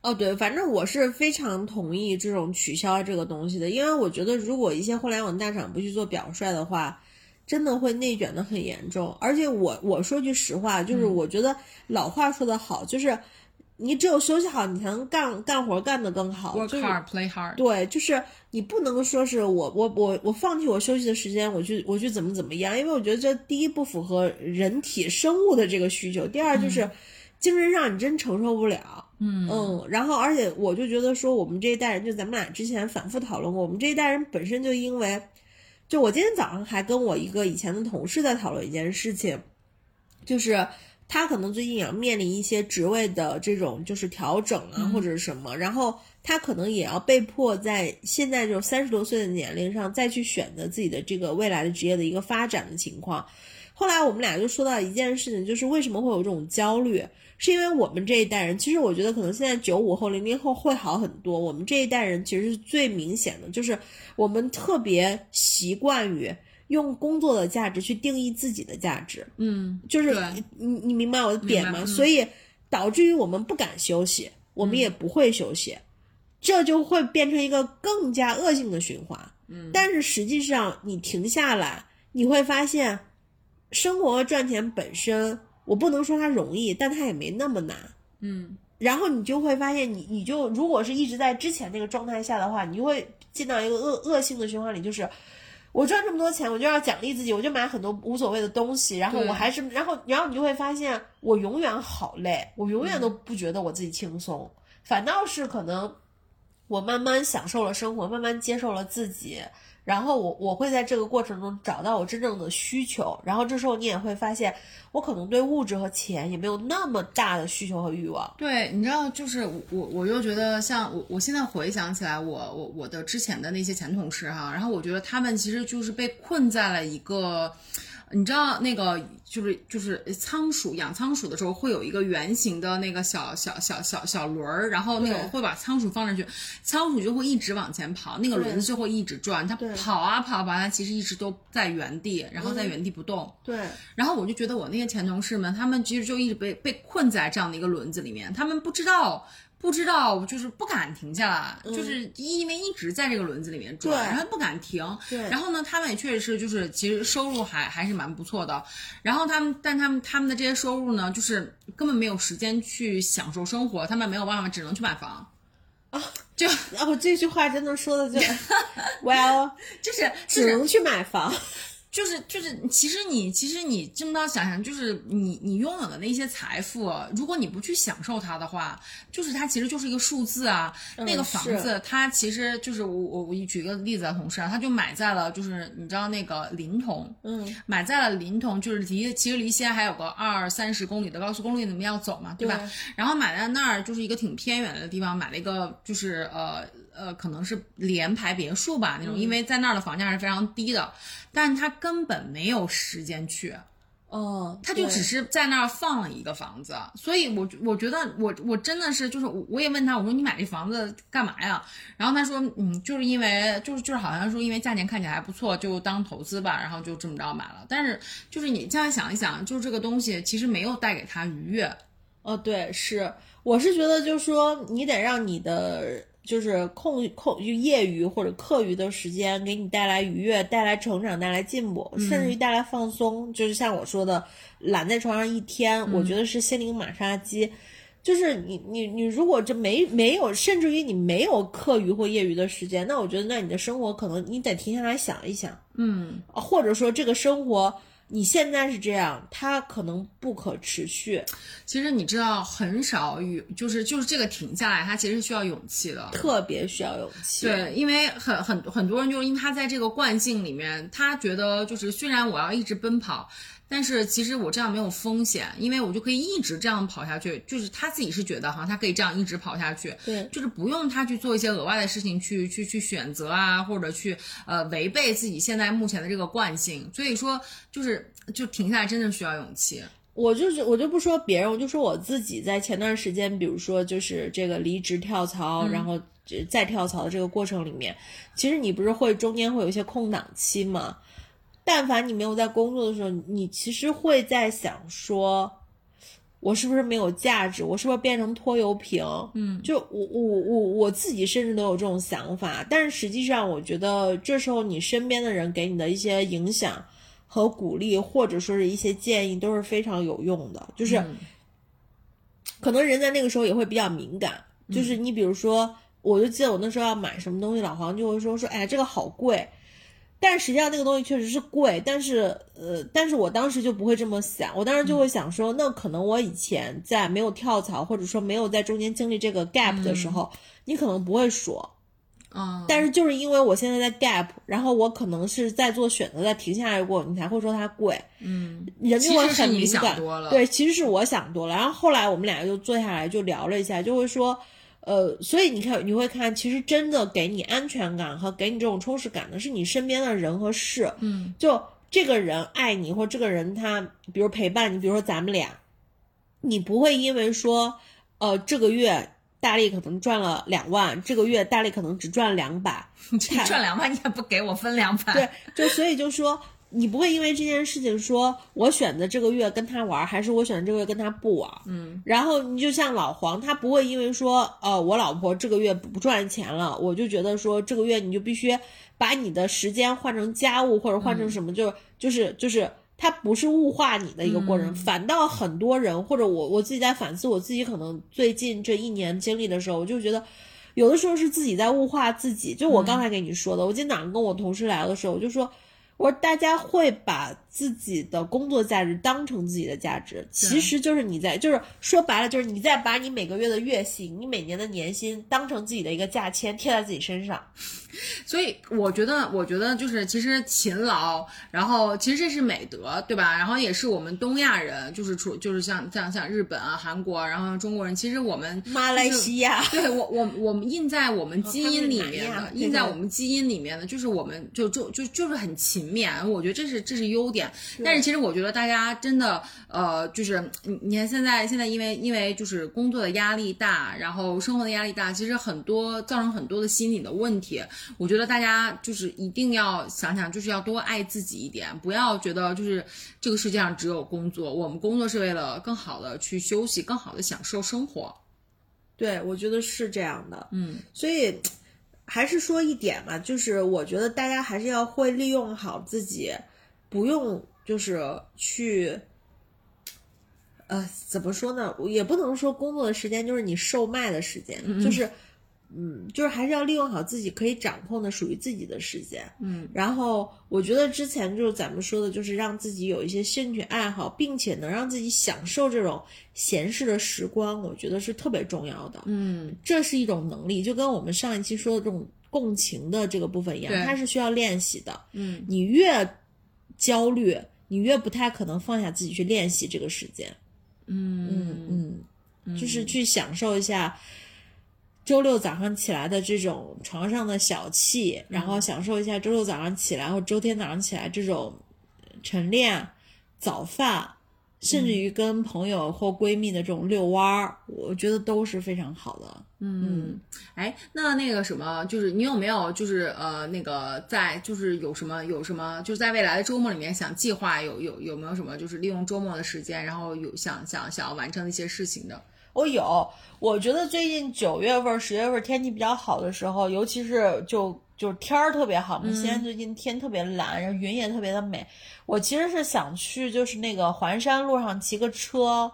B: 哦，对，反正我是非常同意这种取消这个东西的，因为我觉得如果一些互联网大厂不去做表率的话，真的会内卷的很严重。而且我我说句实话，就是我觉得老话说得好，就是你只有休息好，你才能干干活干得更好。
A: Work hard, play hard。
B: 对，就是你不能说是我我我我放弃我休息的时间，我去我去怎么怎么样，因为我觉得这第一不符合人体生物的这个需求，第二就是精神上你真承受不了。
A: 嗯
B: 嗯，然后而且我就觉得说，我们这一代人，就咱们俩之前反复讨论过，我们这一代人本身就因为，就我今天早上还跟我一个以前的同事在讨论一件事情，就是他可能最近也要面临一些职位的这种就是调整啊，或者是什么，然后他可能也要被迫在现在就三十多岁的年龄上再去选择自己的这个未来的职业的一个发展的情况。后来我们俩就说到一件事情，就是为什么会有这种焦虑，是因为我们这一代人，其实我觉得可能现在九五后、零零后会好很多。我们这一代人其实是最明显的，就是我们特别习惯于用工作的价值去定义自己的价值，
A: 嗯，
B: 就是
A: 对
B: 你你明白我的点吗？
A: 嗯
B: 所以导致于我们不敢休息，我们也不会休息，这就会变成一个更加恶性的循环。
A: 嗯，
B: 但是实际上你停下来，你会发现，生活和赚钱本身，我不能说它容易，但它也没那么难。
A: 嗯
B: 然后你就会发现你，你就如果是一直在之前那个状态下的话，你就会进到一个恶恶性的循环里，就是我赚这么多钱，我就要奖励自己，我就买很多无所谓的东西，然后我还是，然后然后你就会发现，我永远好累，我永远都不觉得我自己轻松，反倒是可能我慢慢享受了生活，慢慢接受了自己。然后我我会在这个过程中找到我真正的需求，然后这时候你也会发现，我可能对物质和钱也没有那么大的需求和欲望。
A: 对，你知道，就是我我我又觉得像我我现在回想起来我，我我的之前的那些前同事哈，然后我觉得他们其实就是被困在了一个。你知道那个就是就是仓鼠养仓鼠的时候会有一个圆形的那个小小小小小轮儿，然后那个会把仓鼠放上去，仓鼠就会一直往前跑，那个轮子就会一直转，它
B: 对
A: 跑啊跑吧，它其实一直都在原地，然后在
B: 嗯
A: 原地不动。
B: 对，
A: 然后我就觉得我那些前同事们，他们其实就一直被被困在这样的一个轮子里面，他们不知道。不知道，就是不敢停下来，就是因为一直在这个轮子里面转，然后不敢停。
B: 对
A: 然后呢，他们也确实是，就是其实收入还还是蛮不错的。然后他们，但他们他们的这些收入呢，就是根本没有时间去享受生活，他们没有办法，只能去买房。啊就
B: 哦，这句话真的说的就，well，
A: 就是就是
B: 只能去买房。
A: 就是就是，其实你其实你这么着想想，就是你你拥有的那些财富，如果你不去享受它的话，就是它其实就是一个数字啊。那个房子，它其实就是我我我举个例子啊，同事啊，他就买在了就是你知道那个临潼，
B: 嗯，
A: 买在了临潼，就是离其实离西安还有个二三十公里的高速公路，你们要走嘛，对吧？
B: 对
A: 然后买在那儿就是一个挺偏远的地方，买了一个就是呃呃可能是联排别墅吧那种，因为在那儿的房价是非常低的，但是他根本没有时间去。
B: 哦，
A: 他就只是在那儿放了一个房子，所以我我觉得我我真的是就是我我也问他，我说你买这房子干嘛呀？然后他说嗯，就是因为就是就是好像说因为价钱看起来还不错，就当投资吧，然后就这么着买了。但是就是你这样想一想，就是这个东西其实没有带给他愉悦，
B: 哦，对，是，我是觉得就是说，你得让你的就是空空就业余或者课余的时间给你带来愉悦、带来成长、带来进步，甚至于带来放松。就是像我说的，懒在床上一天，我觉得是心灵马杀鸡。就是你你你，如果这没没有，甚至于你没有课余或业余的时间，那我觉得那你的生活可能你得停下来想一想，
A: 嗯，
B: 啊或者说这个生活你现在是这样，它可能不可持续。
A: 其实你知道很少有就是就是这个停下来，它其实是需要勇气的，
B: 特别需要勇气。
A: 对，因为很很很多人就是因为他在这个惯性里面，他觉得就是虽然我要一直奔跑，但是其实我这样没有风险，因为我就可以一直这样跑下去。就是他自己是觉得哈，他可以这样一直跑下去，
B: 对
A: 就是不用他去做一些额外的事情去去去选择啊，或者去呃违背自己现在目前的这个惯性。所以说，就是就停下来真的需要勇气。
B: 我就是我就不说别人，我就说我自己，在前段时间，比如说就是这个离职跳槽，然后这再跳槽的这个过程里面，其实你不是会中间会有一些空档期吗？但凡你没有在工作的时候，你其实会在想说，我是不是没有价值？我是不是变成拖油瓶？嗯，就我我我我自己甚至都有这种想法，但是实际上，我觉得这时候你身边的人给你的一些影响。和鼓励，或者说是一些建议，都是非常有用的。就是、
A: 嗯
B: 可能人在那个时候也会比较敏感，就是你比如说，我就记得我那时候要买什么东西，老黄就会说说，哎，这个好贵。但实际上那个东西确实是贵，但是呃，但是我当时就不会这么想，我当时就会想说，那可能我以前在没有跳槽，或者说没有在中间经历这个 gap 的时候，你可能不会说，
A: 嗯，
B: 但是就是因为我现在在 gap，然后我可能是在做选择，在停下来过，你才会说它贵。
A: 嗯，
B: 人就会很敏感。对，其实是我想多了。然后后来我们俩就坐下来就聊了一下，就会说，呃，所以你看，你会看，其实真的给你安全感和给你这种充实感的是你身边的人和事。
A: 嗯，
B: 就这个人爱你，或者这个人他，比如陪伴你，比如说咱们俩，你不会因为说，呃，这个月。大力可能赚了两万，这个月大力可能只赚两百，
A: 你赚两万，你也不给我分两百，
B: 对，就所以就说你不会因为这件事情说我选择这个月跟他玩，还是我选择这个月跟他不玩。
A: 嗯，
B: 然后你就像老黄，他不会因为说呃我老婆这个月不赚钱了，我就觉得说这个月你就必须把你的时间换成家务或者换成什么，就就是就是。他不是物化你的一个过程，
A: 嗯
B: 反倒很多人或者我我自己在反思我自己，可能最近这一年经历的时候，我就觉得有的时候是自己在物化自己。就我刚才给你说的，我今天早上跟我同事聊的时候，我就说，我说大家会把自己的工作价值当成自己的价值，其实就是你在，就是说白了，就是你在把你每个月的月薪、你每年的年薪当成自己的一个价签贴在自己身上。
A: 所以我觉得，我觉得就是其实勤劳，然后其实这是美德，对吧？然后也是我们东亚人，就是出就是像像像日本啊、韩国，然后中国人，其实我们
B: 马来西亚，
A: 对我我我们印在我们基因里面的，印在我们基因里面的，就是我们就就就就是很勤勉，我觉得这是这是优点。但是其实我觉得大家真的呃，就是你你看现在现在因为因为就是工作的压力大，然后生活的压力大，其实很多造成很多的心理的问题。我觉得大家就是一定要想想，就是要多爱自己一点，不要觉得就是这个世界上只有工作，我们工作是为了更好的去休息，更好的享受生活。
B: 对我觉得是这样的。
A: 嗯，
B: 所以还是说一点嘛，就是我觉得大家还是要会利用好自己，不用就是去，呃，怎么说呢？也不能说工作的时间就是你售卖的时间，就是嗯，就是还是要利用好自己可以掌控的属于自己的时间。
A: 嗯
B: 然后我觉得之前就是咱们说的，就是让自己有一些兴趣爱好，并且能让自己享受这种闲适的时光，我觉得是特别重要的。
A: 嗯
B: 这是一种能力，就跟我们上一期说的这种共情的这个部分一样，它是需要练习的。
A: 嗯
B: 你越焦虑，你越不太可能放下自己去练习这个时间。
A: 嗯
B: 嗯嗯，就是去享受一下周六早上起来的这种床上的小憩，然后享受一下周六早上起来或周天早上起来这种晨练、早饭，甚至于跟朋友或闺蜜的这种遛弯儿，我觉得都是非常好的。
A: 嗯，哎，那那个什么，就是你有没有就是呃那个在就是有什么有什么就是在未来的周末里面想计划有有有没有什么就是利用周末的时间，然后有想想想要完成的一些事情的？
B: 我有，我觉得最近九月份、十月份天气比较好的时候，尤其是就就天儿特别好嘛，西安最近天特别蓝，然后云也特别的美。我其实是想去就是那个环山路上骑个车，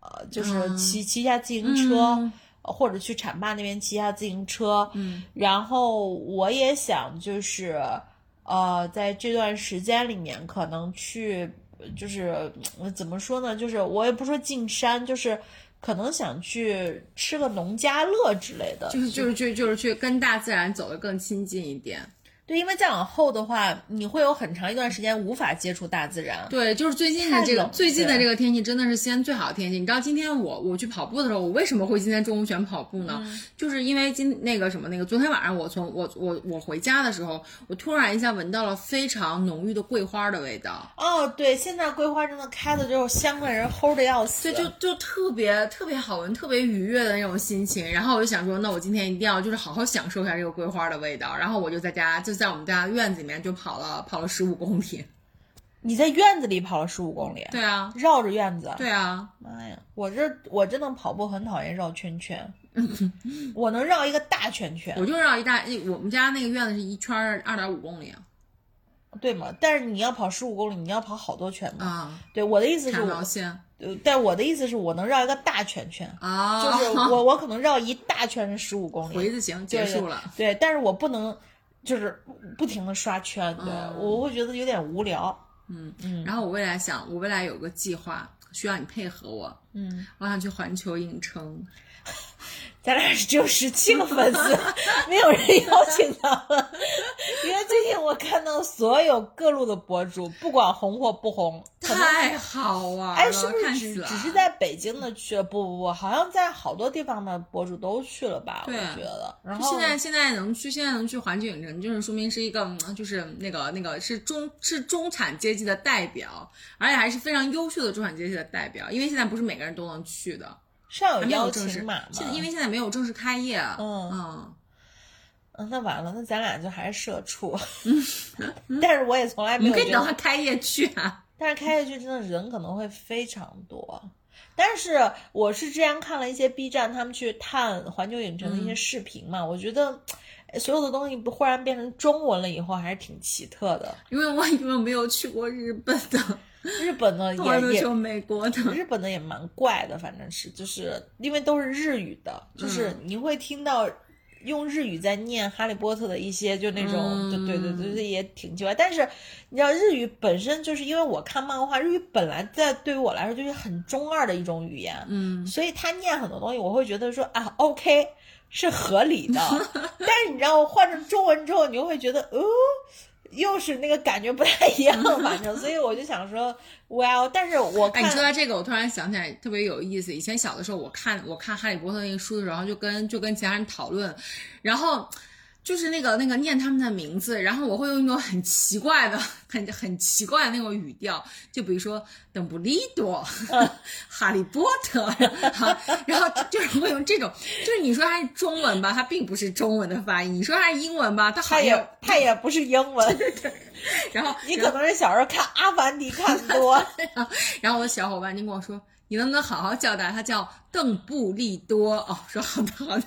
B: 呃，就是骑、骑一下自行车。
A: 嗯
B: 或者去浐灞那边骑一下自行车，
A: 嗯，
B: 然后我也想就是，呃，在这段时间里面可能去，就是呃怎么说呢，就是我也不说进山，就是可能想去吃个农家乐之类的，
A: 就是就是去就是去跟大自然走得更亲近一点。
B: 对，因为再往后的话，你会有很长一段时间无法接触大自然。
A: 对，就是最近的这个最近的这个天气真的是西安最好的天气。你知道今天我我去跑步的时候，我为什么会今天中午选跑步呢？就是因为今那个什么那个昨天晚上我从我我我回家的时候，我突然一下闻到了非常浓郁的桂花的味道。
B: 哦，对，现在桂花真的开的就是香的人齁的要死。
A: 对，就就特别特别好闻，特别愉悦的那种心情。然后我就想说，那我今天一定要就是好好享受一下这个桂花的味道。然后我就在家就在我们家院子里面就跑了跑了十五公里。
B: 你在院子里跑了十五公里，
A: 对啊，
B: 绕着院子。
A: 对啊，
B: 妈呀，我这我真的跑步很讨厌绕圈圈，我能绕一个大圈圈，
A: 我就绕一大，一我们家那个院子是一圈二点五公里啊。
B: 对吗？但是你要跑十五公里，你要跑好多圈嘛。
A: 啊，
B: 对，我的意思是但我的意思是我能绕一个大圈圈，
A: 啊，
B: 就是我我可能绕一大圈是十五公里，
A: 回字形结束了。
B: 对，但是我不能就是不停的刷圈，对、
A: 嗯
B: 我会觉得有点无聊。
A: 嗯嗯。然后我未来想，我未来有个计划，需要你配合我。
B: 嗯，
A: 我想去环球影城。
B: 咱俩只有十七个粉丝，没有人邀请他们。因为最近我看到所有各路的博主，不管红或不红，
A: 太好玩了！
B: 哎，是不是只只是在北京的去了？不不不，好像在好多地方的博主都去了吧？我觉得。然后
A: 现在现在能去，现在能去环球影城，就是说明是一个，嗯就是那个那个是中是中产阶级的代表，而且还是非常优秀的中产阶级的代表，因为现在不是每个人都能去的，
B: 上有邀
A: 有正式
B: 请码吗？
A: 现在因为现在没有正式开业，
B: 嗯
A: 嗯，
B: 嗯，那完了，那咱俩就还是社畜。但是我也从来 没
A: 你可以
B: 有觉得
A: 等他开业去啊。
B: 但是开业去真的人可能会非常多。但是我是之前看了一些 B 站他们去探环球影城的一些视频嘛，我觉得哎所有的东西不忽然变成中文了以后，还是挺奇特的。
A: 因为我因为没有去过日本的，
B: 日本的
A: 也
B: 也
A: 美国的，
B: 日本的也蛮怪的，反正是就是因为都是日语的，就是
A: 嗯
B: 你会听到用日语在念《哈利波特》的一些就那种，
A: 嗯
B: 就对对对对，也挺奇怪。但是你知道日语本身就是因为我看漫画，日语本来在对于我来说就是很中二的一种语言，
A: 嗯，
B: 所以他念很多东西，我会觉得说啊，OK 是合理的。但是你知道换成中文之后，你又会觉得，哦。又是那个感觉不太一样，反正，所以我就想说，Well，但是我
A: 哎，
B: 看
A: 你说到这个，我突然想起来特别有意思。以前小的时候，我看我看《哈利波特》那个书的时候，就跟就跟其他人讨论，然后就是那个那个念他们的名字，然后我会用一种很奇怪的、很很奇怪的那种语调，就比如说邓布利多、哈利波特，哈，然后就是会用这种，就是你说它是中文吧，它并不是中文的发音；你说它是英文吧，它好
B: 也
A: 像，
B: 他也不是英文，
A: 然后
B: 你可能是小时候看《阿凡提》看多。
A: 然后我的小伙伴就跟我说：“你能不能好好叫他？他叫邓布利多。”哦，说好的好的。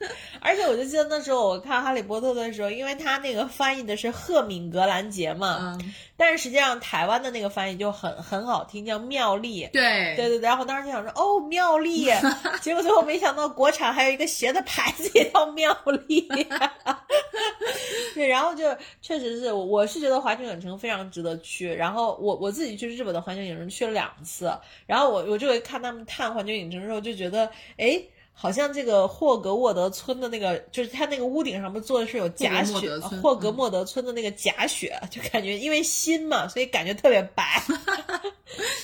B: 而且我就记得那时候我看《哈利波特》的时候，因为他那个翻译的是赫敏格兰杰嘛，
A: 嗯，
B: 但是实际上台湾的那个翻译就很很好听，叫妙丽。
A: 对
B: 对对对，然后当时就想说，哦，妙丽，结果最后没想到国产还有一个鞋的牌子也叫妙丽。对，然后就确实是，我是觉得环球影城非常值得去。然后我我自己去日本的环球影城去了两次，然后我我就会看他们探环球影城的时候，就觉得，哎。好像这个霍格沃德村的那个，就是它那个屋顶上不做的是有假雪，霍格莫德村的那个假雪，就感觉因为新嘛，所以感觉特别白。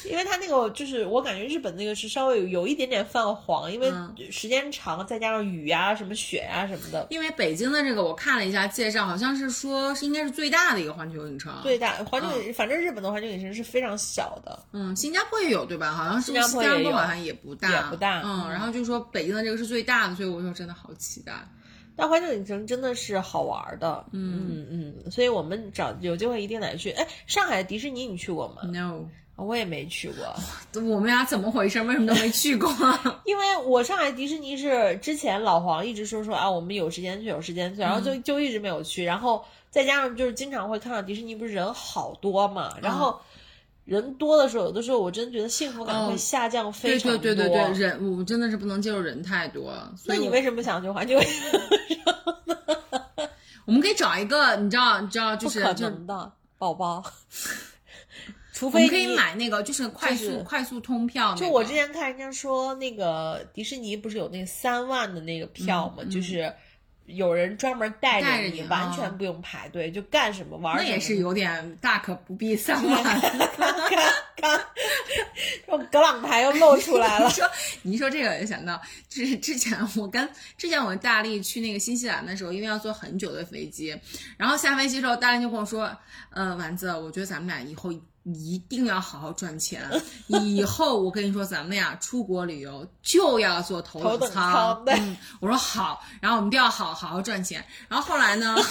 B: 因为它那个就是我感觉日本那个是稍微有有一点点泛黄，因为时间长，再加上雨呀、什么雪呀什么的。
A: 因为北京的这个我看了一下介绍，好像是说是应该是最大的一个环球影城。
B: 最大环球，反正日本的环球影城是非常小的。
A: 嗯，新加坡也有对吧？好像是
B: 新加坡
A: 好像也不大，
B: 也不大。
A: 嗯，然后就说北京的这个是最大的，所以我说真的好期待。
B: 但环球影城真的是好玩的，嗯嗯嗯，所以我们找有机会一定得去。哎，上海迪士尼你去过吗
A: ？No。
B: 我也没去过，
A: 我们俩怎么回事？为什么都没去过？
B: 因为我上海迪士尼是之前老黄一直说说啊，我们有时间去，有时间去，然后就就一直没有去。然后再加上就是经常会看到迪士尼不是人好多嘛，然后人多的时候，有的时候我真觉得幸福感会下降非常
A: 多。对对对对对，人我真的是不能接受人太多。
B: 那你为什么想去环球？
A: 我们可以找一个，你知道，你知道，就是
B: 不可能的宝宝。除非
A: 可以买那个，就是快速快速通票。
B: 就我之前看人家说，那个迪士尼不是有那三万的那个票吗？就是有人专门带着你，完全不用排队，就干什么玩。
A: 那也是有点大可不必 三万。
B: 看看，又格朗牌又露出来了。
A: 说你一说这个，我就想到，就是之前我跟之前我跟大力去那个新西兰的时候，因为要坐很久的飞机，然后下飞机之后，大力就跟我说：“呃，丸子，我觉得咱们俩以后。”一定要好好赚钱。以后我跟你说，咱们呀出国旅游就要坐头
B: 等
A: 舱。嗯，我说好，然后我们一定要好好好赚钱。然后后来呢？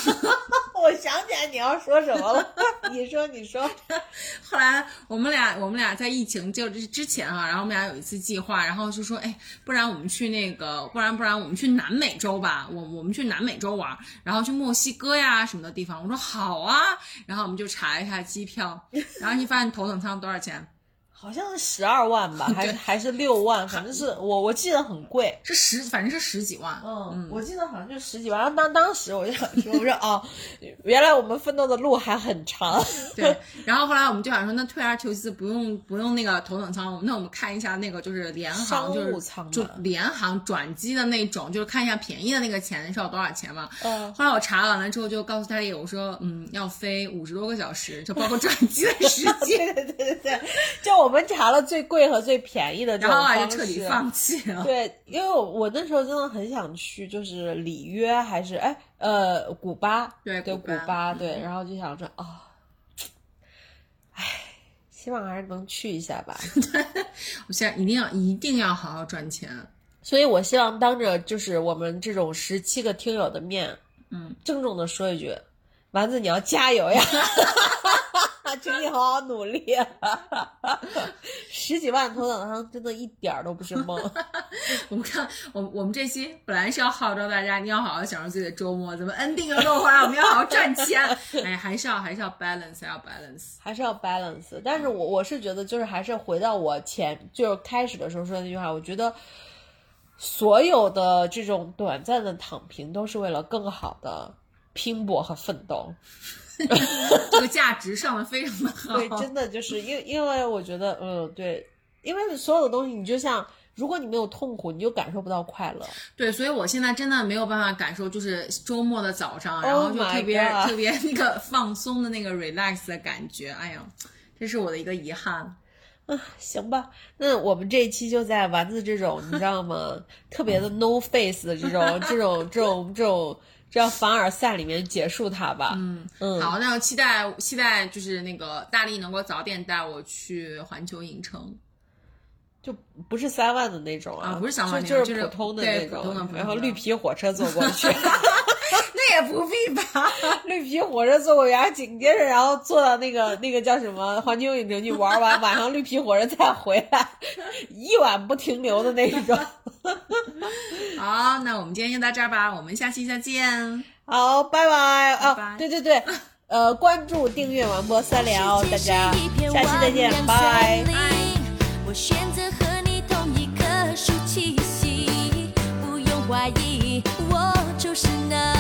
B: 我想起来你要说什么了。你说，你说。
A: 后来我们俩，我们俩在疫情就是之前啊，然后我们俩有一次计划，然后就说，哎，不然我们去那个，不然不然我们去南美洲吧。我我们去南美洲玩，然后去墨西哥呀什么的地方。我说好啊，然后我们就查一下机票，然后一。发现头等舱多少钱？
B: 好像是十二万吧，还是还是六万？反正是我我记得很贵，
A: 是十，反正是十几万。
B: 嗯，我记得好像就十几万。然后当当时我就想说，我说哦，原来我们奋斗的路还很长。
A: 对。然后后来我们就想说，那退而求其次，不用不用那个头等舱，那我们看一下那个就是联航，就是就联航转机的那种，就是看一下便宜的那个钱是要多少钱嘛。
B: 嗯。
A: 后来我查完了之后，就告诉他也我说，嗯，要飞五十多个小时，就包括转机的时
B: 间。对对对对，就我。我们查了最贵和最便宜的这种方
A: 式，就彻底放弃了。
B: 对，因为我那时候真的很想去，就是里约还是哎呃古巴，
A: 对
B: 对古巴，对，然后就想着啊，唉，希望还是能去一下吧。
A: 我现在一定要一定要好好赚钱，
B: 所以我希望当着就是我们这种十七个听友的面，
A: 嗯，
B: 郑重的说一句，丸子你要加油呀！请你好好努力，十几万头等舱真的一点儿都不是梦。
A: 我们看，我我们这期本来是要号召大家，你要好好享受自己的周末，怎么 ending 又落回来？我们要好好赚钱。哎，还是要还是要 balance，要 balance，
B: 还是要 balance。但是我我是觉得，就是还是回到我前就是开始的时候说的那句话，我觉得所有的这种短暂的躺平，都是为了更好的拼搏和奋斗。
A: 这个价值上的非常的好，
B: 对，真的就是因为因为我觉得，嗯，对，因为所有的东西，你就像，如果你没有痛苦，你就感受不到快乐。
A: 对，所以我现在真的没有办法感受，就是周末的早上，然后就特别特别那个放松的那个 relax 的感觉。哎呀，这是我的一个遗憾。
B: 啊，行吧，那我们这一期就在丸子这种，你知道吗？特别的 no face 的这种这种这种这种。这样凡尔赛里面结束它吧。
A: 嗯嗯，好，那期待期待就是那个大力能够早点带我去环球影城，
B: 就不是三万的那种
A: 啊，不是三
B: 万，
A: 就是
B: 普通的
A: 那
B: 种，然后绿皮火车坐过去。
A: 那也不必吧，
B: 绿皮火车坐过去，然后紧接着然后坐到那个那个叫什么环球影城去玩完，晚上绿皮火车再回来，一晚不停留的那种。
A: 好，那我们今天就到这儿吧，我们下期再见。
B: 好，拜拜啊！
A: 拜
B: 对对对，呃，关注、订阅、完播三连哦，大家下期再见，拜。
C: 拜。我选择和你同一棵树栖息。不用怀疑我就是那